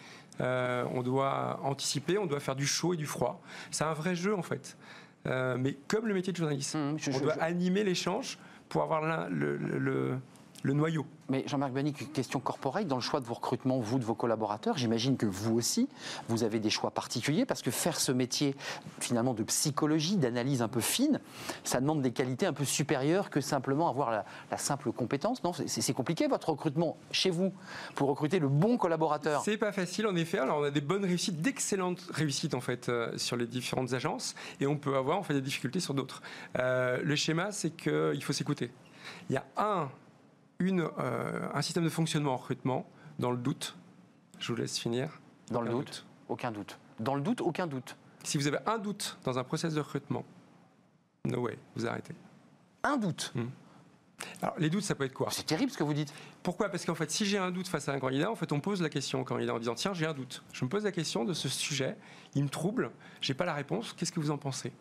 Euh, on doit anticiper, on doit faire du chaud et du froid. C'est un vrai jeu en fait. Euh, mais comme le métier de journaliste, je- on je- doit je- animer l'échange pour avoir l'un- le, le- le- le noyau. Mais Jean-Marc Banic, une question corporelle. Dans le choix de vos recrutements, vous, de vos collaborateurs, j'imagine que vous aussi, vous avez des choix particuliers parce que faire ce métier, finalement, de psychologie, d'analyse un peu fine, ça demande des qualités un peu supérieures que simplement avoir la, la simple compétence. Non, c'est c'est compliqué votre recrutement chez vous pour recruter le bon collaborateur. C'est pas facile en effet. Alors on a des bonnes réussites, d'excellentes réussites en fait euh, sur les différentes agences, et on peut avoir en fait des difficultés sur d'autres. Euh, le schéma, c'est qu'il faut s'écouter. Il y a un, une, euh, un système de fonctionnement en recrutement. Dans le doute, je vous laisse finir. Dans le doute, aucun doute. Dans le doute, aucun doute. Si vous avez un doute dans un process de recrutement, no way, vous arrêtez. Un doute. Alors les doutes, ça peut être quoi? C'est terrible ce que vous dites. Pourquoi? Parce qu'en fait, si j'ai un doute face à un candidat, en fait, on pose la question au candidat en disant tiens, j'ai un doute. Je me pose la question de ce sujet, il me trouble, j'ai pas la réponse. Qu'est-ce que vous en pensez?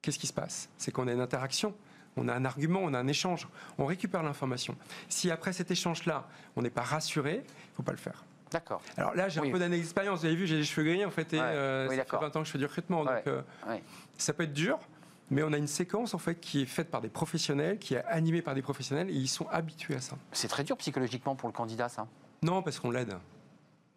Qu'est-ce qui se passe? C'est qu'on a une interaction. On a un argument, on a un échange, on récupère l'information. Si après cet échange-là, on n'est pas rassuré, il ne faut pas le faire. D'accord. Alors là, j'ai Oui. un peu d'années d'expérience. Vous avez vu, j'ai les cheveux gris en fait, et Ouais. euh, Oui, ça fait d'accord. 20 ans que je fais du recrutement. Ouais. Donc euh, Ouais. ça peut être dur, mais on a une séquence en fait qui est faite par des professionnels, qui est animée par des professionnels, et ils sont habitués à ça. C'est très dur psychologiquement pour le candidat, ça? Non, parce qu'on l'aide.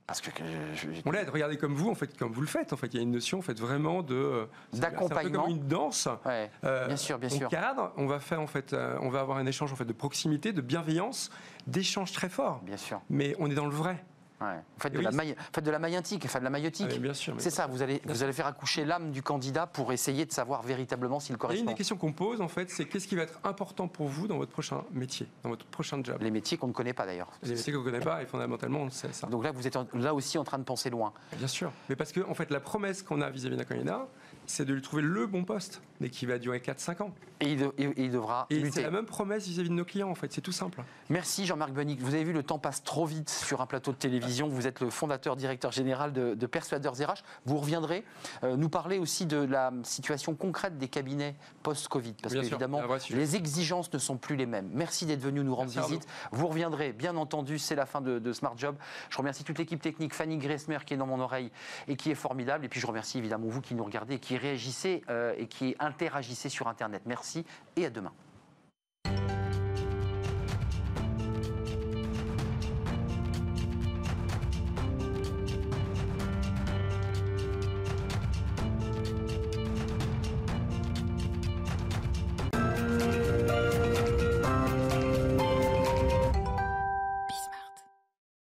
Parce que je- On l'aide. Regardez comme vous, en fait, comme vous le faites. En fait, il y a une notion, en fait, vraiment de euh, C'est un D'accompagnement. comme une danse. Ouais, Euh, bien sûr, bien on sûr. cadre, on va faire en fait, euh, on va avoir un échange en fait de proximité, de bienveillance, d'échange très fort. Bien sûr. Mais on est dans le vrai. Ouais. Vous faites de, oui, la maille- faites de la maillantique, faites de la maillotique. Ah, bien sûr. C'est ça, vous allez, vous allez faire accoucher l'âme du candidat pour essayer de savoir véritablement s'il Et une correspond. des questions qu'on pose en fait, c'est qu'est-ce qui va être important pour vous dans votre prochain métier, dans votre prochain job? Les métiers qu'on ne connaît pas d'ailleurs. Les métiers vous ne connaissez pas, et fondamentalement, on le sait ça. Donc là, vous êtes en- là aussi en train de penser loin. Bien sûr. Mais parce que en fait, la promesse qu'on a vis-à-vis d'un candidat, c'est de lui trouver le bon poste, mais qui va durer 4-5 ans. Et il, de- et il devra Et c'est la même promesse vis-à-vis de nos clients, en fait. C'est tout simple. Merci Jean-Marc Benic. Vous avez vu, le temps passe trop vite sur un plateau de télévision. Vous êtes le fondateur, directeur général de, de Persuadeurs RH. Vous reviendrez euh, nous parler aussi de la situation concrète des cabinets post-Covid. Parce Bien que, sûr, évidemment, un vrai sujet. les exigences ne sont plus les mêmes. Merci d'être venu nous rendre Merci, visite. Vous reviendrez, bien entendu, c'est la fin de, de Smart Job. Je remercie toute l'équipe technique, Fanny Gressmer qui est dans mon oreille et qui est formidable. Et puis je remercie évidemment vous qui nous regardez, et qui réagissaient euh, et qui interagissaient sur Internet. Merci et à demain.